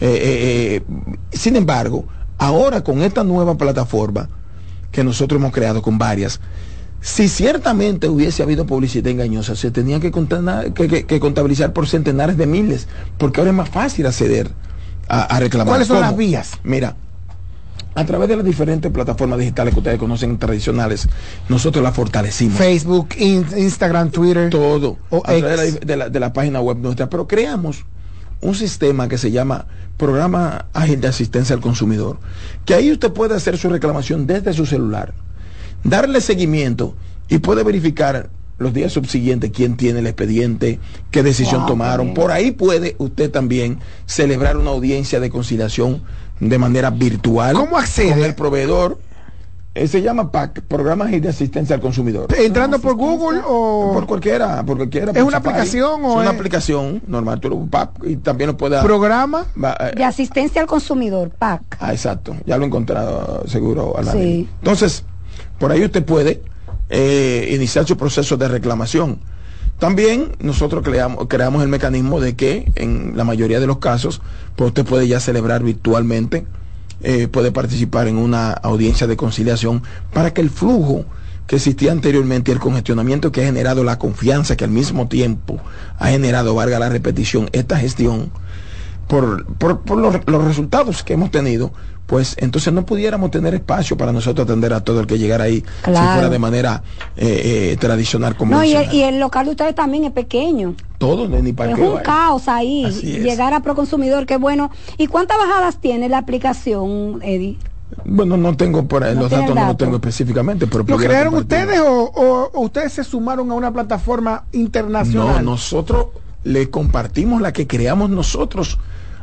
Eh, eh, eh, sin embargo, ahora con esta nueva plataforma que nosotros hemos creado con varias, si ciertamente hubiese habido publicidad engañosa, se tenían que, que- que- que contabilizar por centenares de miles, porque ahora es más fácil acceder a, a reclamar. ¿Cuáles son ¿Cómo? las vías? Mira, a través de las diferentes plataformas digitales que ustedes conocen tradicionales, nosotros las fortalecimos. Facebook, in- Instagram, Twitter. Todo. O a través de la, de la- de la página web nuestra. Pero creamos un sistema que se llama Programa Ágil de Asistencia al Consumidor. Que ahí usted puede hacer su reclamación desde su celular, darle seguimiento y puede verificar los días subsiguientes quién tiene el expediente, qué decisión Wow, tomaron. Por ahí puede usted también celebrar una audiencia de conciliación de manera virtual. ¿Cómo accede? Con el proveedor. Eh, se llama PAC, Programa Ágil de Asistencia al Consumidor. Entrando por Google o Por cualquiera, por cualquiera. ¿Es por una Safari. aplicación o es una es- aplicación normal? Tú lo pap, y también lo puedes. programa. va, eh, De asistencia al consumidor, PAC. ah, exacto. Ya lo he encontrado seguro, Alain. Sí. Entonces, por ahí usted puede eh, iniciar su proceso de reclamación. También nosotros creamos, creamos el mecanismo de que en la mayoría de los casos, pues usted puede ya celebrar virtualmente, eh, puede participar en una audiencia de conciliación para que el flujo que existía anteriormente y el congestionamiento que ha generado la confianza que al mismo tiempo ha generado, valga la repetición, esta gestión, por, por, por los, los resultados que hemos tenido, pues entonces no pudiéramos tener espacio para nosotros atender a todo el que llegara ahí si fuera de manera eh, eh, tradicional No, y el, y el local de ustedes también es pequeño. todo ni para Es un vaya. caos ahí. Así es. Llegar a Proconsumidor, qué bueno. ¿Y cuántas bajadas tiene la aplicación, Eddie? Bueno, no tengo por ahí, No los datos no los tengo específicamente, pero ¿Lo crearon ustedes o, o- o ustedes se sumaron a una plataforma No, internacional? nosotros le compartimos la que creamos nosotros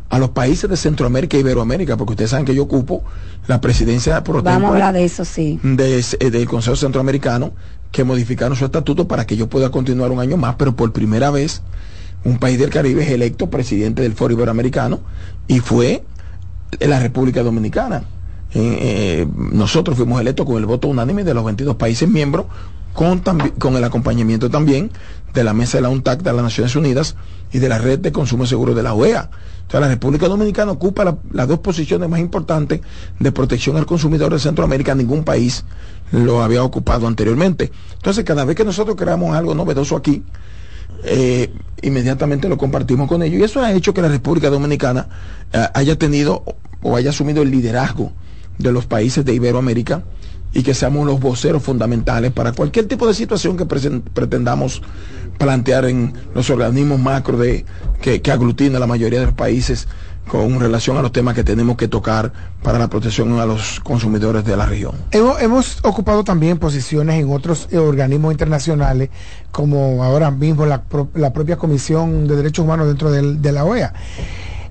a los países de Centroamérica y Iberoamérica, porque ustedes saben que yo ocupo la presidencia por Vamos a hablar de eso, sí. de- eh, del Consejo Centroamericano que modificaron su estatuto para que yo pueda continuar un año más, pero por primera vez un país del Caribe es electo presidente del Foro Iberoamericano y fue la República Dominicana. Eh, eh, nosotros fuimos electos con el voto unánime de los 22 países miembros, con, con el acompañamiento también de la Mesa de la UNTAC de las Naciones Unidas y de la Red de Consumo Seguro de la OEA. O sea, la República Dominicana ocupa la- las dos posiciones más importantes de protección al consumidor de Centroamérica. Ningún país lo había ocupado anteriormente. Entonces, cada vez que nosotros creamos algo novedoso aquí, eh, inmediatamente lo compartimos con ellos. Y eso ha hecho que la República Dominicana haya tenido o haya asumido el liderazgo de los países de Iberoamérica y que seamos los voceros fundamentales para cualquier tipo de situación que pretendamos plantear en los organismos macro de, que, que aglutina la mayoría de los países con relación a los temas que tenemos que tocar para la protección a los consumidores de la región. Hemos, ocupado también posiciones en otros eh, organismos internacionales, como ahora mismo la, la propia Comisión de Derechos Humanos dentro del- de la OEA.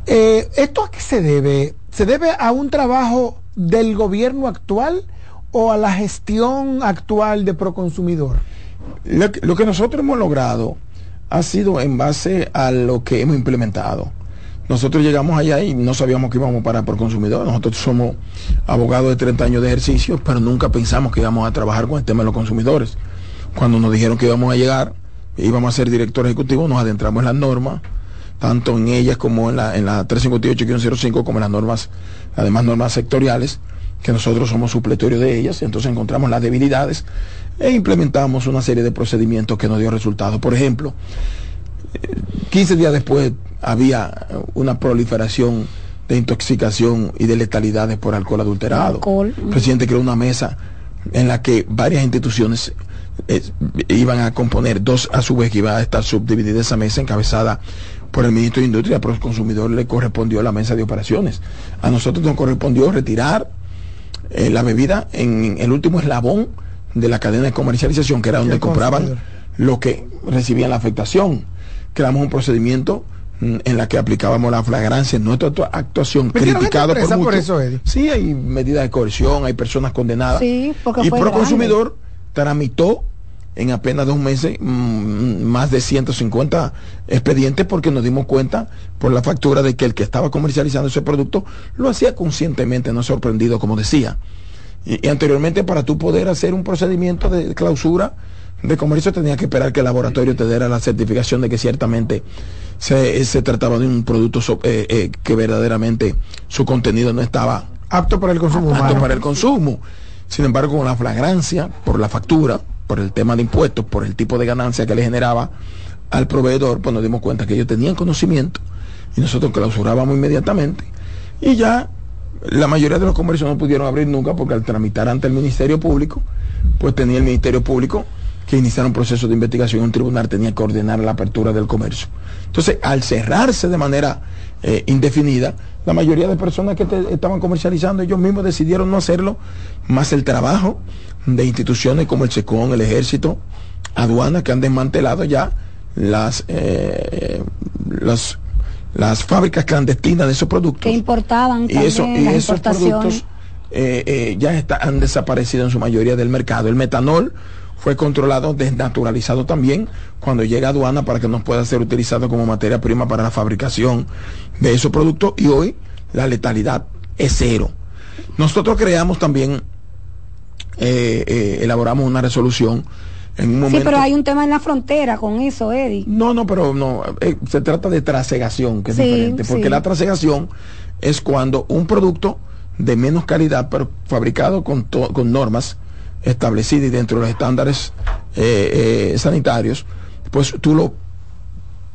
Eh, ¿Esto a qué se debe? ¿Se debe a un trabajo del gobierno actual o a la gestión actual de Proconsumidor? Lo que, lo que nosotros hemos logrado ha sido en base a lo que hemos implementado. Nosotros llegamos allá y no sabíamos que íbamos para por consumidor. Nosotros somos abogados de 30 años de ejercicio, pero nunca pensamos que íbamos a trabajar con el tema de los consumidores. Cuando nos dijeron que íbamos a llegar, íbamos a ser director ejecutivo, nos adentramos en las normas, tanto en ellas como en la, en la 358-05, como en las normas, las demás normas sectoriales, que nosotros somos supletorios de ellas, y entonces encontramos las debilidades e implementamos una serie de procedimientos que nos dio resultados. Por ejemplo, 15 días después había una proliferación de intoxicación y de letalidades por alcohol adulterado. Alcohol. El presidente creó una mesa en la que varias instituciones eh, iban a componer, dos a su vez que iba a estar subdividida esa mesa encabezada por el ministro de Industria, pero al consumidor le correspondió la mesa de operaciones. A nosotros nos correspondió retirar eh, la bebida en el último eslabón de la cadena de comercialización, que era donde El compraban lo que recibían la afectación. Creamos un procedimiento mm, en la que aplicábamos la flagrancia en nuestra actua- actuación, ¿Metieron gente criticado por por muchos. eso, Eddie? Sí, hay medidas de coerción, hay personas condenadas. Sí, porque y fue Proconsumidor tramitó en apenas dos meses mm, más de 150 expedientes porque nos dimos cuenta por la factura de que el que estaba comercializando ese producto lo hacía conscientemente, no sorprendido como decía. Y, y anteriormente para tú poder hacer un procedimiento de clausura de comercio tenía que esperar que el laboratorio te diera la certificación de que ciertamente se, se trataba de un producto so- eh, eh, que verdaderamente su contenido no estaba Apto para el consumo apto humano. para el consumo. Sin embargo, con la flagrancia, por la factura, por el tema de impuestos, por el tipo de ganancia que le generaba al proveedor, pues nos dimos cuenta que ellos tenían conocimiento y nosotros clausurábamos inmediatamente. Y ya la mayoría de los comercios no pudieron abrir nunca porque al tramitar ante el Ministerio Público, pues tenía el Ministerio Público que iniciar un proceso de investigación, un tribunal tenía que ordenar la apertura del comercio. Entonces, al cerrarse de manera eh, indefinida, la mayoría de personas que te- estaban comercializando, ellos mismos decidieron no hacerlo, más el trabajo de instituciones como el SECON, el Ejército, aduanas que han desmantelado ya las, eh, las, las fábricas clandestinas de esos productos Que importaban y, eso, y las esos productos eh, eh, ya está- han desaparecido en su mayoría del mercado. El metanol fue controlado, desnaturalizado también cuando llega a aduana para que no pueda ser utilizado como materia prima para la fabricación de esos productos y hoy la letalidad es cero. Nosotros creamos también, eh, eh, elaboramos una resolución en un momento. Sí, pero hay un tema en la frontera con eso, Eddie. No, no, pero no, eh, se trata de trasegación, que es Sí, diferente, porque sí. la trasegación es cuando un producto de menos calidad, pero fabricado con, con normas establecida y dentro de los estándares eh, eh, sanitarios, pues tú lo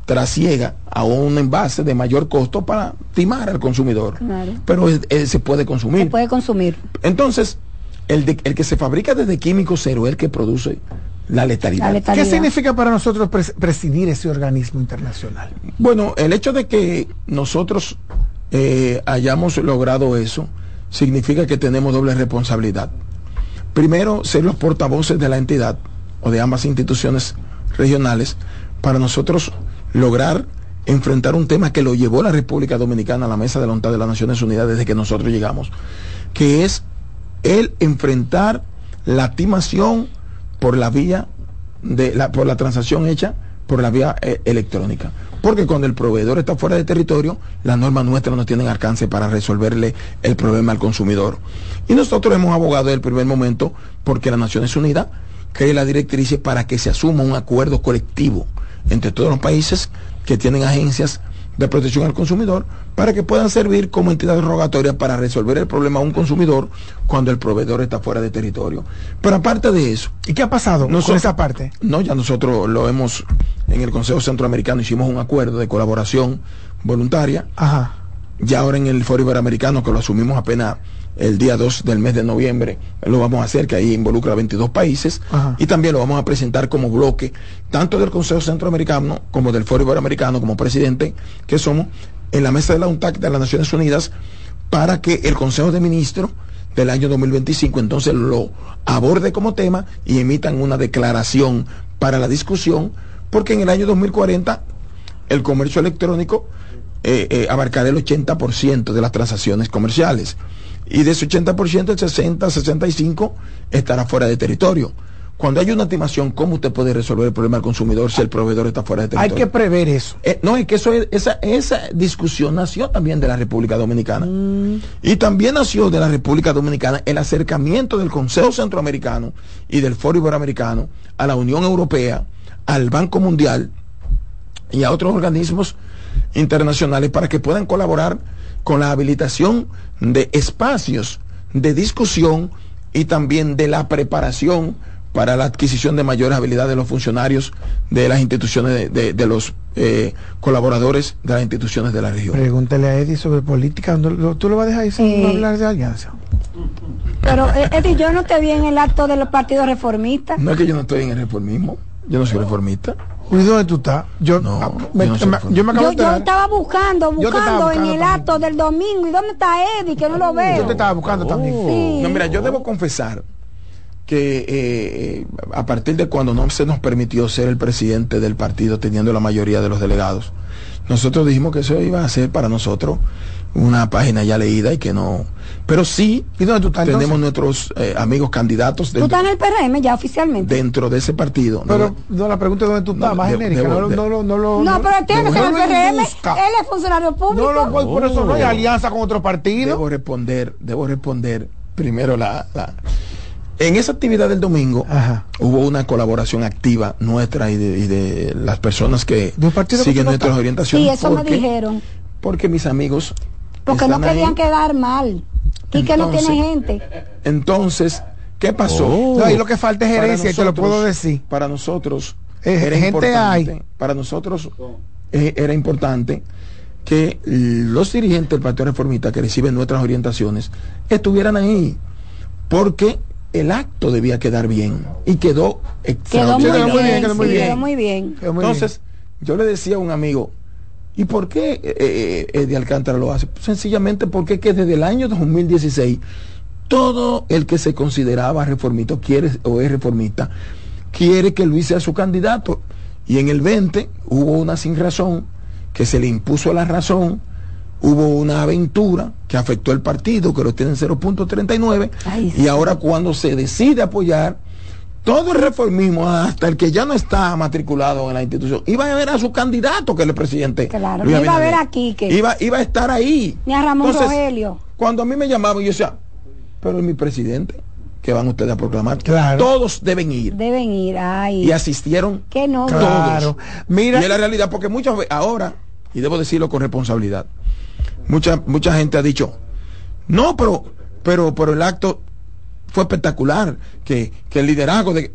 trasiega a un envase de mayor costo para timar al consumidor. Claro. Pero es- es- se puede consumir. Se puede consumir. Entonces, el, de- el que se fabrica desde químico cero es el que produce la letalidad. ¿Qué significa para nosotros pres- presidir ese organismo internacional? Bueno, el hecho de que nosotros eh, hayamos logrado eso significa que tenemos doble responsabilidad. Primero, ser los portavoces de la entidad o de ambas instituciones regionales para nosotros lograr enfrentar un tema que lo llevó la República Dominicana a la mesa de la UNTAD de las Naciones Unidas desde que nosotros llegamos, que es el enfrentar la timación por la vía de la, por la transacción hecha por la vía eh, electrónica. Porque cuando el proveedor está fuera de territorio, las normas nuestras no tienen alcance para resolverle el problema al consumidor. Y nosotros hemos abogado desde el primer momento porque las Naciones Unidas cree la directriz para que se asuma un acuerdo colectivo entre todos los países que tienen agencias de protección al consumidor para que puedan servir como entidades rogatorias para resolver el problema a un consumidor cuando el proveedor está fuera de territorio. Pero aparte de eso. ¿Y qué ha pasado con esa parte? No, ya nosotros lo hemos, en el Consejo Centroamericano hicimos un acuerdo de colaboración voluntaria. Ajá. Ya ahora en el Foro Iberoamericano, que lo asumimos apenas el día 2 del mes de noviembre, lo vamos a hacer, que ahí involucra a 22 países, Ajá. y también lo vamos a presentar como bloque, tanto del Consejo Centroamericano como del Foro Iberoamericano, como presidente que somos, en la mesa de la UNTAC de las Naciones Unidas, para que el Consejo de Ministros del año 2025 entonces lo aborde como tema y emitan una declaración para la discusión, porque en el año 2040 el comercio electrónico eh, eh, abarcará el 80% de las transacciones comerciales. Y de ese 80%, el 60, 65 estará fuera de territorio. Cuando hay una estimación, ¿cómo usted puede resolver el problema del consumidor si el proveedor está fuera de Hay territorio? que prever eso. Eh, no, es que eso es- esa, esa discusión nació también de la República Dominicana. Y también nació de la República Dominicana el acercamiento del Consejo Centroamericano y del Foro Iberoamericano a la Unión Europea, al Banco Mundial y a otros organismos internacionales para que puedan colaborar con la habilitación de espacios de discusión y también de la preparación para la adquisición de mayores habilidades de los funcionarios de las instituciones, de, de- de los eh, colaboradores de las instituciones de la región. Pregúntale a Eddie sobre política. ¿no lo- ¿Tú lo vas a dejar ahí sin hablar de alianza? Pero, eh, Eddie, yo no te vi en el acto del Partido Reformista. No es que yo no estoy en el reformismo, yo no soy reformista. ¿Y dónde tú estás? Yo, ah, me, yo no soy me- yo me acabo Yo, de yo estaba buscando, estaba buscando en el también. acto del domingo. ¿Y dónde está Eddie? Que no lo veo. Yo te estaba buscando también. Sí. No, mira, yo debo confesar que eh, eh, a partir de cuando no se nos permitió ser el presidente del partido teniendo la mayoría de los delegados, nosotros dijimos que eso iba a ser para nosotros una página ya leída y que no. Pero sí, ¿Y dónde tú estás tenemos entonces? nuestros eh, amigos candidatos Tú dentro, estás en el PRM ya oficialmente. dentro de ese partido. ¿no? Pero no, la pregunta es dónde tú estás, No, más debo- genérica. debo- no, de- no, no, lo- No, pero tiene que estar en el no lo PRM. induzca. Él es funcionario público. No, no, por, por eso no hay Oh. alianza con otro partido. Debo responder, debo responder primero la, la- en esa actividad del domingo hubo una colaboración activa nuestra y de, y de las personas que siguen tú no nuestras orientaciones. Sí, eso me dijeron. Porque mis amigos Porque no ahí. querían quedar mal. Y que no Entonces- tiene gente. Entonces, ¿qué pasó? No, ahí lo que falta es Para gerencia, y te lo nosotros- puedo decir. Para nosotros Eh, era gente importante, hay. para nosotros eh, era importante que los dirigentes del Partido Reformista que reciben nuestras orientaciones estuvieran ahí, porque el acto debía quedar bien y quedó Quedó muy bien, quedó muy sí, bien. quedó muy bien. Quedó muy Entonces, yo le decía a un amigo, ¿y por qué eh, eh, Eddie Alcántara lo hace? Sencillamente porque es que desde el año 2016 todo el que se consideraba reformista quiere o es reformista quiere que Luis sea su candidato. Y en el 20 hubo una sin razón que se le impuso la razón, hubo una aventura que afectó el partido, que lo tiene en 0.39, Ay, y ahora cuando se decide apoyar, todo el reformismo, hasta el que ya no está matriculado en la institución, iba a ver a su candidato, que es el presidente. Claro, Luis no iba a ver a Quique. Iba, iba a estar ahí. Ni a Ramón Entonces, Rogelio. Cuando a mí me llamaban, yo decía, pero es mi presidente, que van ustedes a proclamar. Claro. Todos deben ir. Deben ir. Ay. Y asistieron Que no. Claro. Mira, y es la realidad, porque muchas veces, ahora, y debo decirlo con responsabilidad, mucha, mucha gente ha dicho, no, pero, pero, pero el acto, fue espectacular, que, que el liderazgo de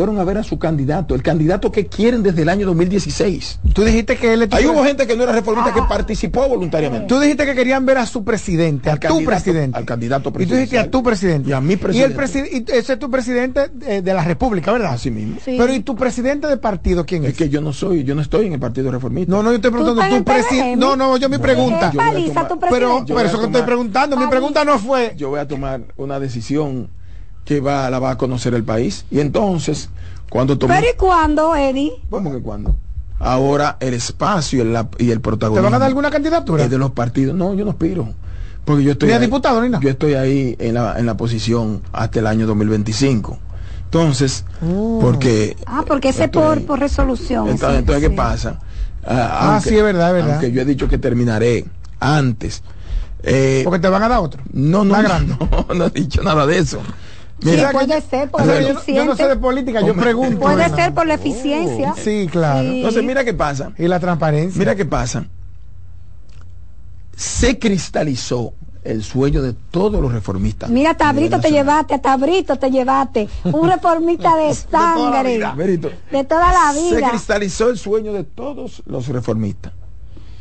fueron a ver a su candidato, el candidato que quieren desde el año 2016. Tú dijiste que él Ahí hubo gente que no era reformista que participó voluntariamente. Tú dijiste que querían ver a su presidente, a tu candidato- presidente. Al candidato Y tú dijiste a tu presidente. Y a mi Y, presidente. el presi- y ese es tu presidente de, de la República, ¿verdad? Así mismo. Sí. Pero ¿y tu presidente de partido quién es? Es que yo no soy, yo no estoy en el Partido Reformista. No, no, yo estoy preguntando tu el presidente. No, no, yo mi pregunta. Eh, Paliza, tu Pero, presidente. Yo pero a eso que estoy preguntando, mi pregunta no fue. yo voy a tomar una decisión que va, la va a conocer el país. Y entonces, cuando tomé... Pero ¿y cuándo, Eddie? ¿Cómo que cuándo? Ahora el espacio y el, y el ¿Te protagonismo van a dar alguna candidatura? es de los partidos. No, yo no aspiro. Porque yo estoy Ni a ahí- diputado ni nada. Yo estoy ahí en la, en la posición hasta el año 2025. Entonces, porque... Ah, porque ese es estoy por, por resolución. Entonces, sí, entonces, ¿qué sí. pasa? Ah, sí, es verdad, es verdad. Aunque yo he dicho que terminaré antes. eh, Porque te van a dar otro. no, no, no, grande. no, no he dicho nada de eso. Sí, puede ser por la yo, no- yo no sé de eficiencia. política, yo pregunto. Puede ¿verdad? ser por la eficiencia. Sí, claro. Sí. entonces, mira qué pasa. Y la transparencia. Mira qué pasa. Se cristalizó el sueño de todos los reformistas. Mira, Tabrito te llevaste, a Tabrito te llevaste. Un reformista de sangre. De toda la Se vida. cristalizó el sueño de todos los reformistas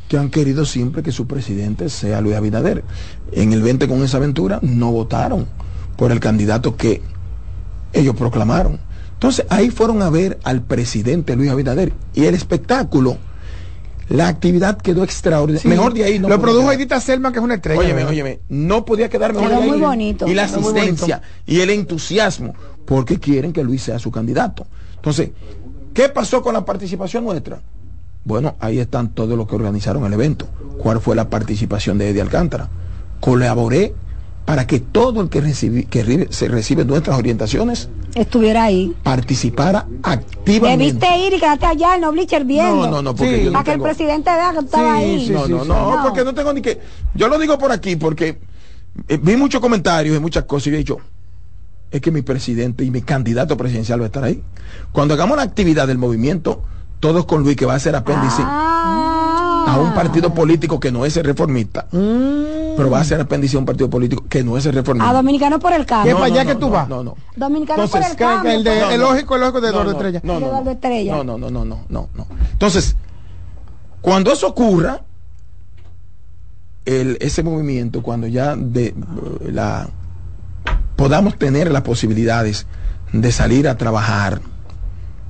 que han querido siempre que su presidente sea Luis Abinader. En el 20 con esa aventura no votaron por el candidato que ellos proclamaron. Entonces ahí fueron a ver al presidente Luis Abinader y el espectáculo, la actividad quedó extraordinaria. Sí. Mejor de ahí no Lo produjo quedar. Edita Selma, que es una estrella. Óyeme, ¿verdad? óyeme, no podía quedar mejor Quedó de ahí. muy bonito. Y la asistencia y el entusiasmo, porque quieren que Luis sea su candidato. Entonces, ¿qué pasó con la participación nuestra? Bueno, ahí están todos los que organizaron el evento. ¿Cuál fue la participación de Eddie Alcántara? Colaboré para que todo el que, recibi- que se recibe nuestras orientaciones Estuviera ahí. participara activamente. Debiste ir y quedarte allá en Oblicher viendo. No, no, no, porque Sí. yo no Para que el tengo- presidente vea que estaba Sí, ahí. sí, no, sí, no, sí. no, No. porque no tengo ni que. Yo lo digo por aquí porque eh, vi muchos comentarios y muchas cosas y yo he dicho, es que mi presidente y mi candidato presidencial va a estar ahí. Cuando hagamos la actividad del movimiento, todos con Luis, que va a ser apéndice Ah. A un partido político que no es el reformista, pero va a ser apéndice a un partido político que no es el reformista. A Dominicano por el ¿Qué cambio. para allá no, que no, tú no, vas? No, no. Dominicano Entonces, por el cambio. el, de, el lógico, el lógico de No, Eduardo no, Estrella. no, no, De no. No, no, no, no, no, no, no. Entonces, cuando eso ocurra, el, ese movimiento, cuando ya de, la, podamos tener las posibilidades de salir a trabajar,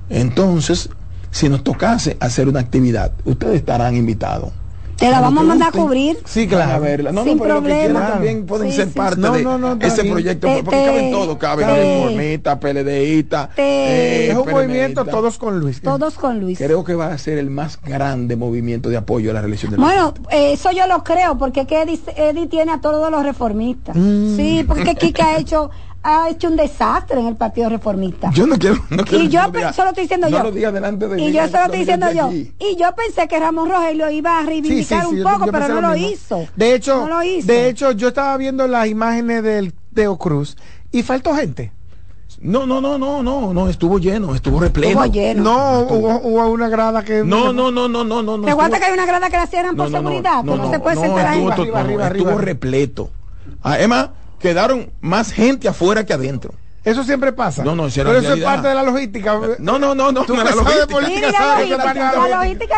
entonces, si nos tocase hacer una actividad, ustedes estarán invitados. Te la vamos a mandar a cubrir. Sí, van a claro. verla. No, Sin no, pero lo que problema. quieran también pueden Sí, ser sí, parte No, de no, ese bien. proyecto, Te- porque te- caben todos, caben reformistas, PLDistas, te- Es un movimiento todos con Luis. Todos con Luis. Creo que va a ser el más grande movimiento de apoyo a la reelección del Bueno, eh, eso yo lo creo, porque que Eddie, Eddie tiene a todos los reformistas. Mm. Sí, porque que Kika ha hecho, ha hecho un desastre en el Partido Reformista. Yo no quiero, no quiero y yo diga- solo estoy diciendo no yo. lo diga delante de mí, y yo que solo lo estoy diciendo yo. Y yo pensé que Ramón Rogelio iba a reivindicar un poco, pero no lo hizo. De hecho, No lo hizo. de hecho, yo estaba viendo las imágenes del Teo Cruz y faltó gente. No, no, no, no, no, no, estuvo lleno, estuvo repleto. Estuvo lleno. No, hubo, hubo una grada que. No, no, no, no, no, no. no ¿Te estuvo- que hay una grada que la cierran por seguridad? que no, se puede sentar ahí. Arriba, no, arriba, estuvo arriba. repleto. Además, quedaron más gente afuera que adentro. Eso siempre pasa. No, no, eso Pero eso es parte de la logística. No, no, no, no, Tú no, que la logística. política la que logística,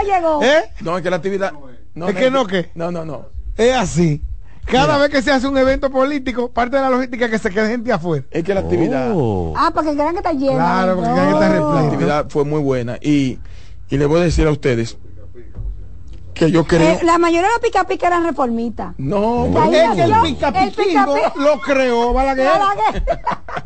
la la llegó. ¿Eh? No, es que la actividad. No, ¿Es no, que no, qué? No, no, no. Es así. Cada Mira. vez que se hace un evento político, parte de la logística es que se quede gente afuera. Es que la actividad. Ah, porque crean que está lleno. Claro, porque crean que está La repleto. actividad fue muy buena. Y, y le voy a decir a ustedes que yo creo. Eh, la mayoría de los pica pica eran reformistas. no, Es que el pica- lo creó Balaguer. Balaguer.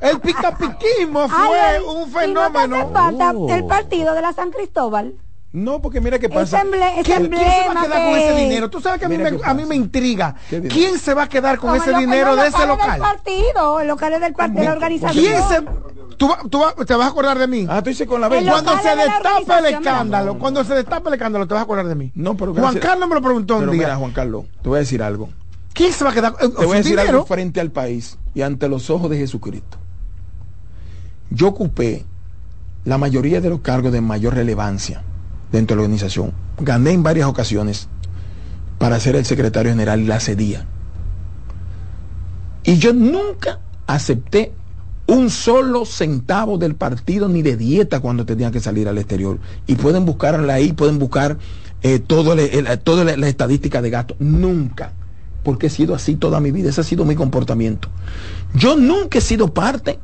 El picapiquismo fue Ay, un ¿y no te fenómeno. hace falta el partido de la San Cristóbal? No, porque mira qué pasa. ¿Quién, quién se va a quedar con ese dinero? Tú sabes que a mí, me, qué a mí pasa. me intriga. ¿Quién se va a quedar con Como ese dinero de ese locales del local? partido, en locales del partido, de la organización. ¿Quién se.? Tú, tú te vas a acordar de mí. Ah, tú dices con la El venta. Cuando local se de destapa el escándalo, cuando se destapa el escándalo, te vas a acordar de mí. No, pero Juan gracias. Carlos me lo preguntó Pero un día. mira, Juan Carlos, te voy a decir algo. ¿Quién se va a quedar con Te voy a decir dinero? algo frente al país y ante los ojos de Jesucristo. Yo ocupé la mayoría de los cargos de mayor relevancia dentro de la organización. Gané en varias ocasiones para ser el secretario general y la cedía. Y yo nunca acepté un solo centavo del partido ni de dieta cuando tenía que salir al exterior. Y pueden buscarla ahí, pueden buscar eh, todo el- toda la, la estadística de gasto. Nunca, porque he sido así toda mi vida, ese ha sido mi comportamiento. Yo nunca he sido parte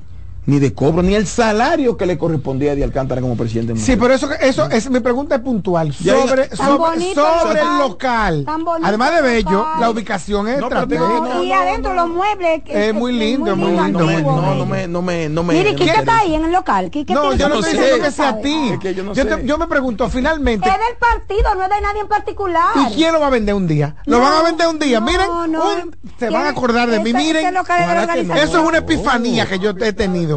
ni de cobro, ni el salario que le correspondía a Di Alcántara como presidente Sí, pero eso, eso es mi pregunta es puntual sobre, sobre, el local. Además de el bello, local. la ubicación es No, y adentro los muebles. Es muy lindo, muy lindo, lindo, no, no, me, no me, no me. Mire, me está ahí en el local. No, yo no estoy diciendo que sea a ti. Es que yo no yo, sé. te- yo me pregunto, finalmente, Es del partido, no es de nadie en particular. ¿y quién lo va a vender un día? Lo No, van a vender un día. no, Miren, no. un- se van a acordar de mí. Miren, es eso es una epifanía que yo he tenido.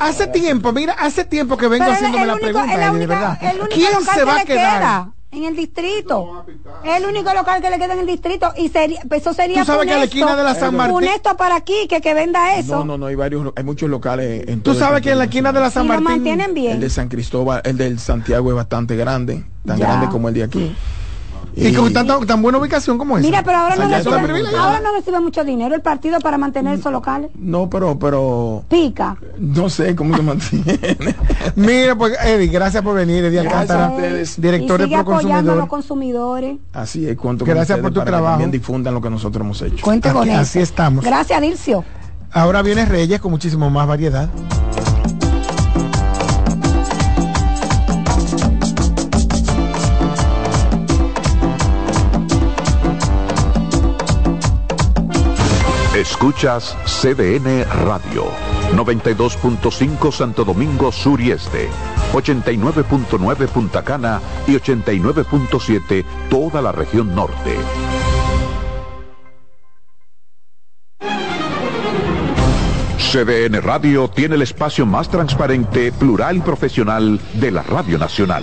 Hace tiempo, mira, hace tiempo que vengo haciéndome la único- pregunta, es la de verdad. ¿Quién local se que va a le quedar? queda en el distrito. El único local que le queda en el distrito y sería, eso sería Tú sabes que a la esquina de la San Martín- funesto para aquí que, que venda eso. No, no, no, hay varios, hay muchos locales en Tú todo sabes que en la esquina de la y San lo Martín. mantienen bien. El de San Cristóbal, el del Santiago es bastante grande, tan Ya. grande como el de aquí. Y con tan, tan buena ubicación como esa. Mira, pero ahora no, recibe, ahora no recibe mucho dinero el partido para mantener esos locales. No, pero, pero Pica. no sé cómo se mantiene. Mira, pues Eddie, gracias por venir, Eddie Alcántara, director y de a los consumidores. Así es, cuento Gracias por tu para que trabajo. también difundan lo que nosotros hemos hecho. Cuente con eso. así estamos. Gracias, Dircio. Ahora viene Reyes con muchísimo más variedad. Escuchas CDN Radio, 92.5 Santo Domingo Sur y Este, 89.9 Punta Cana y 89.7 toda la región norte. CDN Radio tiene el espacio más transparente, plural y profesional de la Radio Nacional.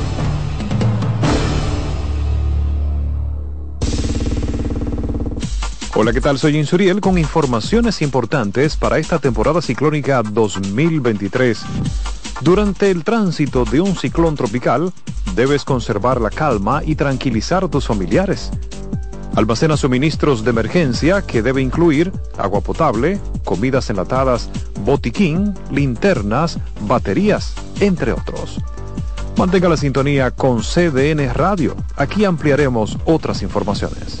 Hola, ¿qué tal? Soy Insuriel con informaciones importantes para esta temporada ciclónica 2023. Durante el tránsito de un ciclón tropical, debes conservar la calma y tranquilizar a tus familiares. Almacena suministros de emergencia que debe incluir agua potable, comidas enlatadas, botiquín, linternas, baterías, entre otros. Mantenga la sintonía con CDN Radio. Aquí ampliaremos otras informaciones.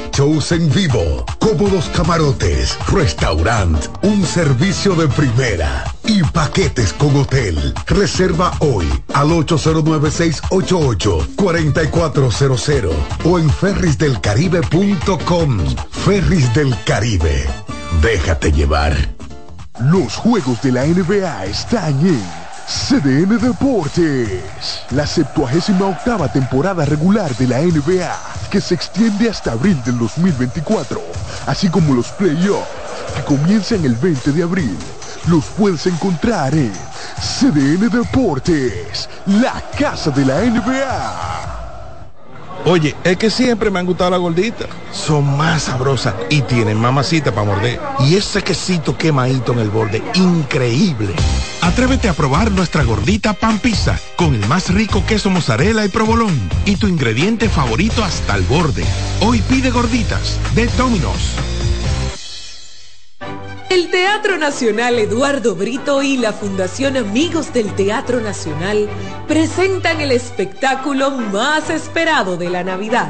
shows en vivo, cómodos camarotes, restaurant, un servicio de primera y paquetes con hotel. Reserva hoy al 809-688-4400 o en ferrisdelcaribe.com. Ferris del Caribe. Déjate llevar. Los juegos de la NBA están en CDN Deportes. La 78 octava temporada regular de la NBA, que se extiende hasta abril del 2024, así como los playoffs, que comienzan el 20 de abril. Los puedes encontrar en CDN Deportes, la casa de la NBA. Oye, es que siempre me han gustado las gorditas. Son más sabrosas y tienen mamacita para morder. Y ese quesito quemadito en el borde, increíble. Atrévete a probar nuestra gordita pan pizza con el más rico queso mozzarella y provolón y tu ingrediente favorito hasta el borde. Hoy pide gorditas de Domino's. El Teatro Nacional Eduardo Brito y la Fundación Amigos del Teatro Nacional presentan el espectáculo más esperado de la Navidad,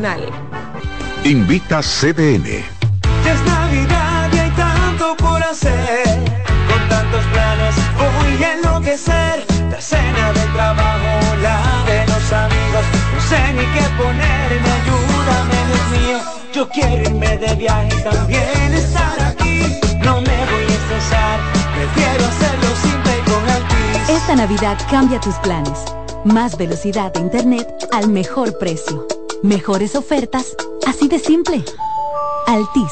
Invita CDN. Ya es Navidad y hay tanto por hacer. Con tantos planes voy a enloquecer. La cena del trabajo, la de los amigos. No sé ni qué ponerme, ayúdame, Dios mío. Yo quiero irme de viaje y también estar aquí. No me voy a estresar, prefiero hacerlo simple y con Altis. Esta Navidad cambia tus planes. Más velocidad de internet al mejor precio. Mejores ofertas, así de simple. Altis.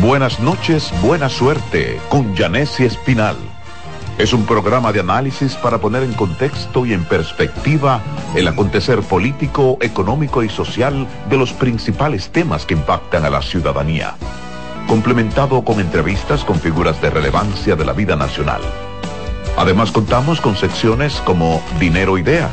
Buenas noches, buena suerte con Janessi Espinal. Es un programa de análisis para poner en contexto y en perspectiva el acontecer político, económico y social de los principales temas que impactan a la ciudadanía. Complementado con entrevistas con figuras de relevancia de la vida nacional. Además contamos con secciones como Dinero Ideas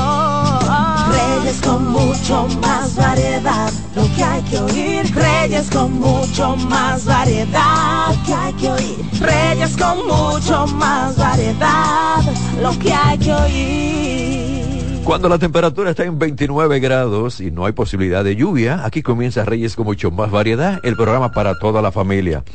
Reyes con mucho más variedad. Lo que hay que oír. Reyes con mucho más variedad. Lo que hay que oír. Reyes con mucho más variedad. Lo que hay que oír. Cuando la temperatura está en 29 grados y no hay posibilidad de lluvia, aquí comienza Reyes con mucho más variedad, el programa para toda la familia.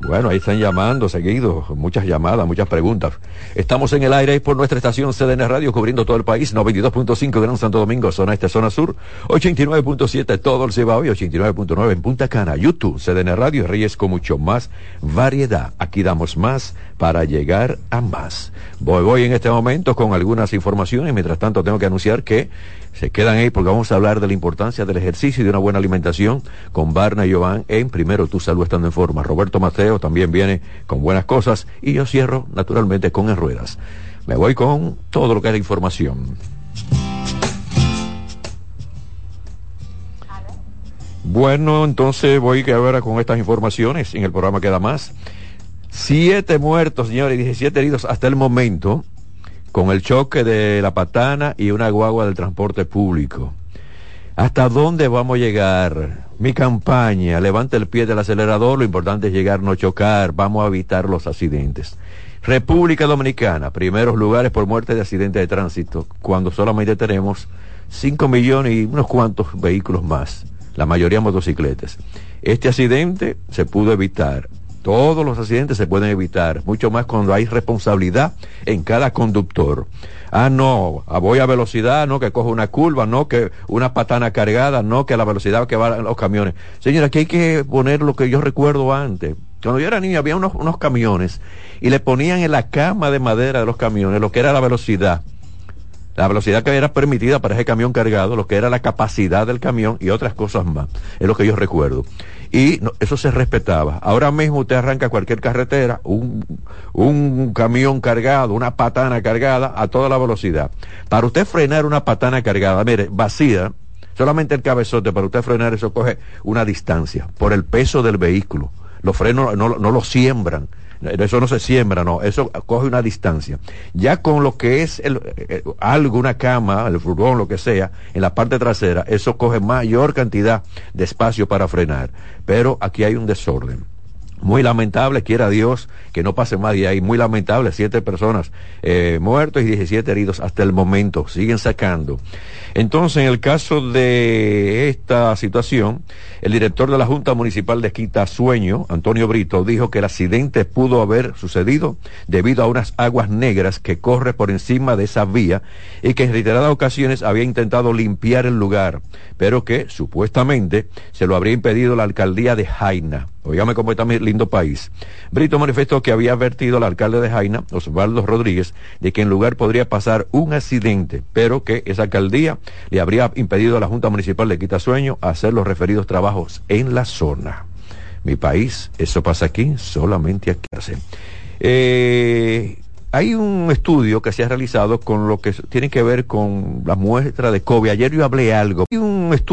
Bueno, ahí están llamando seguido, muchas llamadas, muchas preguntas. Estamos en el aire por nuestra estación CDN Radio cubriendo todo el país, 92.5 Gran Santo Domingo, zona este, zona sur, 89.7 todo el Cibao y 89.9 en Punta Cana, YouTube, CDN Radio, Reyes con mucho más variedad. Aquí damos más para llegar a más. Voy, voy en este momento con algunas informaciones, mientras tanto tengo que anunciar que se quedan ahí porque vamos a hablar de la importancia del ejercicio y de una buena alimentación con Barna y Jovan en Primero Tu Salud Estando en Forma. Roberto Mateo también viene con buenas cosas y yo cierro naturalmente con En Ruedas. Me voy con todo lo que es la información. Bueno, entonces voy a ver con estas informaciones. En el programa queda más. Siete muertos, señores, y 17 heridos hasta el momento con el choque de la patana y una guagua del transporte público. ¿Hasta dónde vamos a llegar? Mi campaña, levante el pie del acelerador, lo importante es llegar, no chocar, vamos a evitar los accidentes. República Dominicana, primeros lugares por muerte de accidentes de tránsito, cuando solamente tenemos 5 millones y unos cuantos vehículos más, la mayoría motocicletas. Este accidente se pudo evitar todos los accidentes se pueden evitar, mucho más cuando hay responsabilidad en cada conductor. Ah, no, voy a velocidad, no que cojo una curva, no que una patana cargada, no que la velocidad que van los camiones. Señora, aquí hay que poner lo que yo recuerdo antes. Cuando yo era niño había unos, unos camiones y le ponían en la cama de madera de los camiones lo que era la velocidad la velocidad que era permitida para ese camión cargado, lo que era la capacidad del camión y otras cosas más. Es lo que yo recuerdo. Y no- eso se respetaba. Ahora mismo usted arranca cualquier carretera, un, un camión cargado, una patana cargada a toda la velocidad. Para usted frenar una patana cargada, mire, vacía, solamente el cabezote, para usted frenar eso coge una distancia por el peso del vehículo. Los frenos no, no lo siembran. Eso no se siembra, no, eso coge una distancia. Ya con lo que es el, eh, algo, una cama, el furgón, lo que sea, en la parte trasera, eso coge mayor cantidad de espacio para frenar. Pero aquí hay un desorden. Muy lamentable, quiera Dios que no pase más de ahí. Muy lamentable, siete personas eh, muertos y 17 heridos hasta el momento. Siguen sacando. Entonces, en el caso de esta situación, el director de la Junta Municipal de Quitasueño, Antonio Brito, dijo que el accidente pudo haber sucedido debido a unas aguas negras que corre por encima de esa vía y que en reiteradas ocasiones había intentado limpiar el lugar, pero que supuestamente se lo habría impedido la alcaldía de Jaina. Oígame cómo está mi lindo país. Brito manifestó que había advertido al alcalde de Jaina, Osvaldo Rodríguez, de que en lugar podría pasar un accidente, pero que esa alcaldía le habría impedido a la Junta Municipal de Quitasueño hacer los referidos trabajos en la zona. Mi país, eso pasa aquí, solamente aquí. Eh, hay un estudio que se ha realizado con lo que tiene que ver con la muestra de COVID. Ayer yo hablé algo. Hay un estudio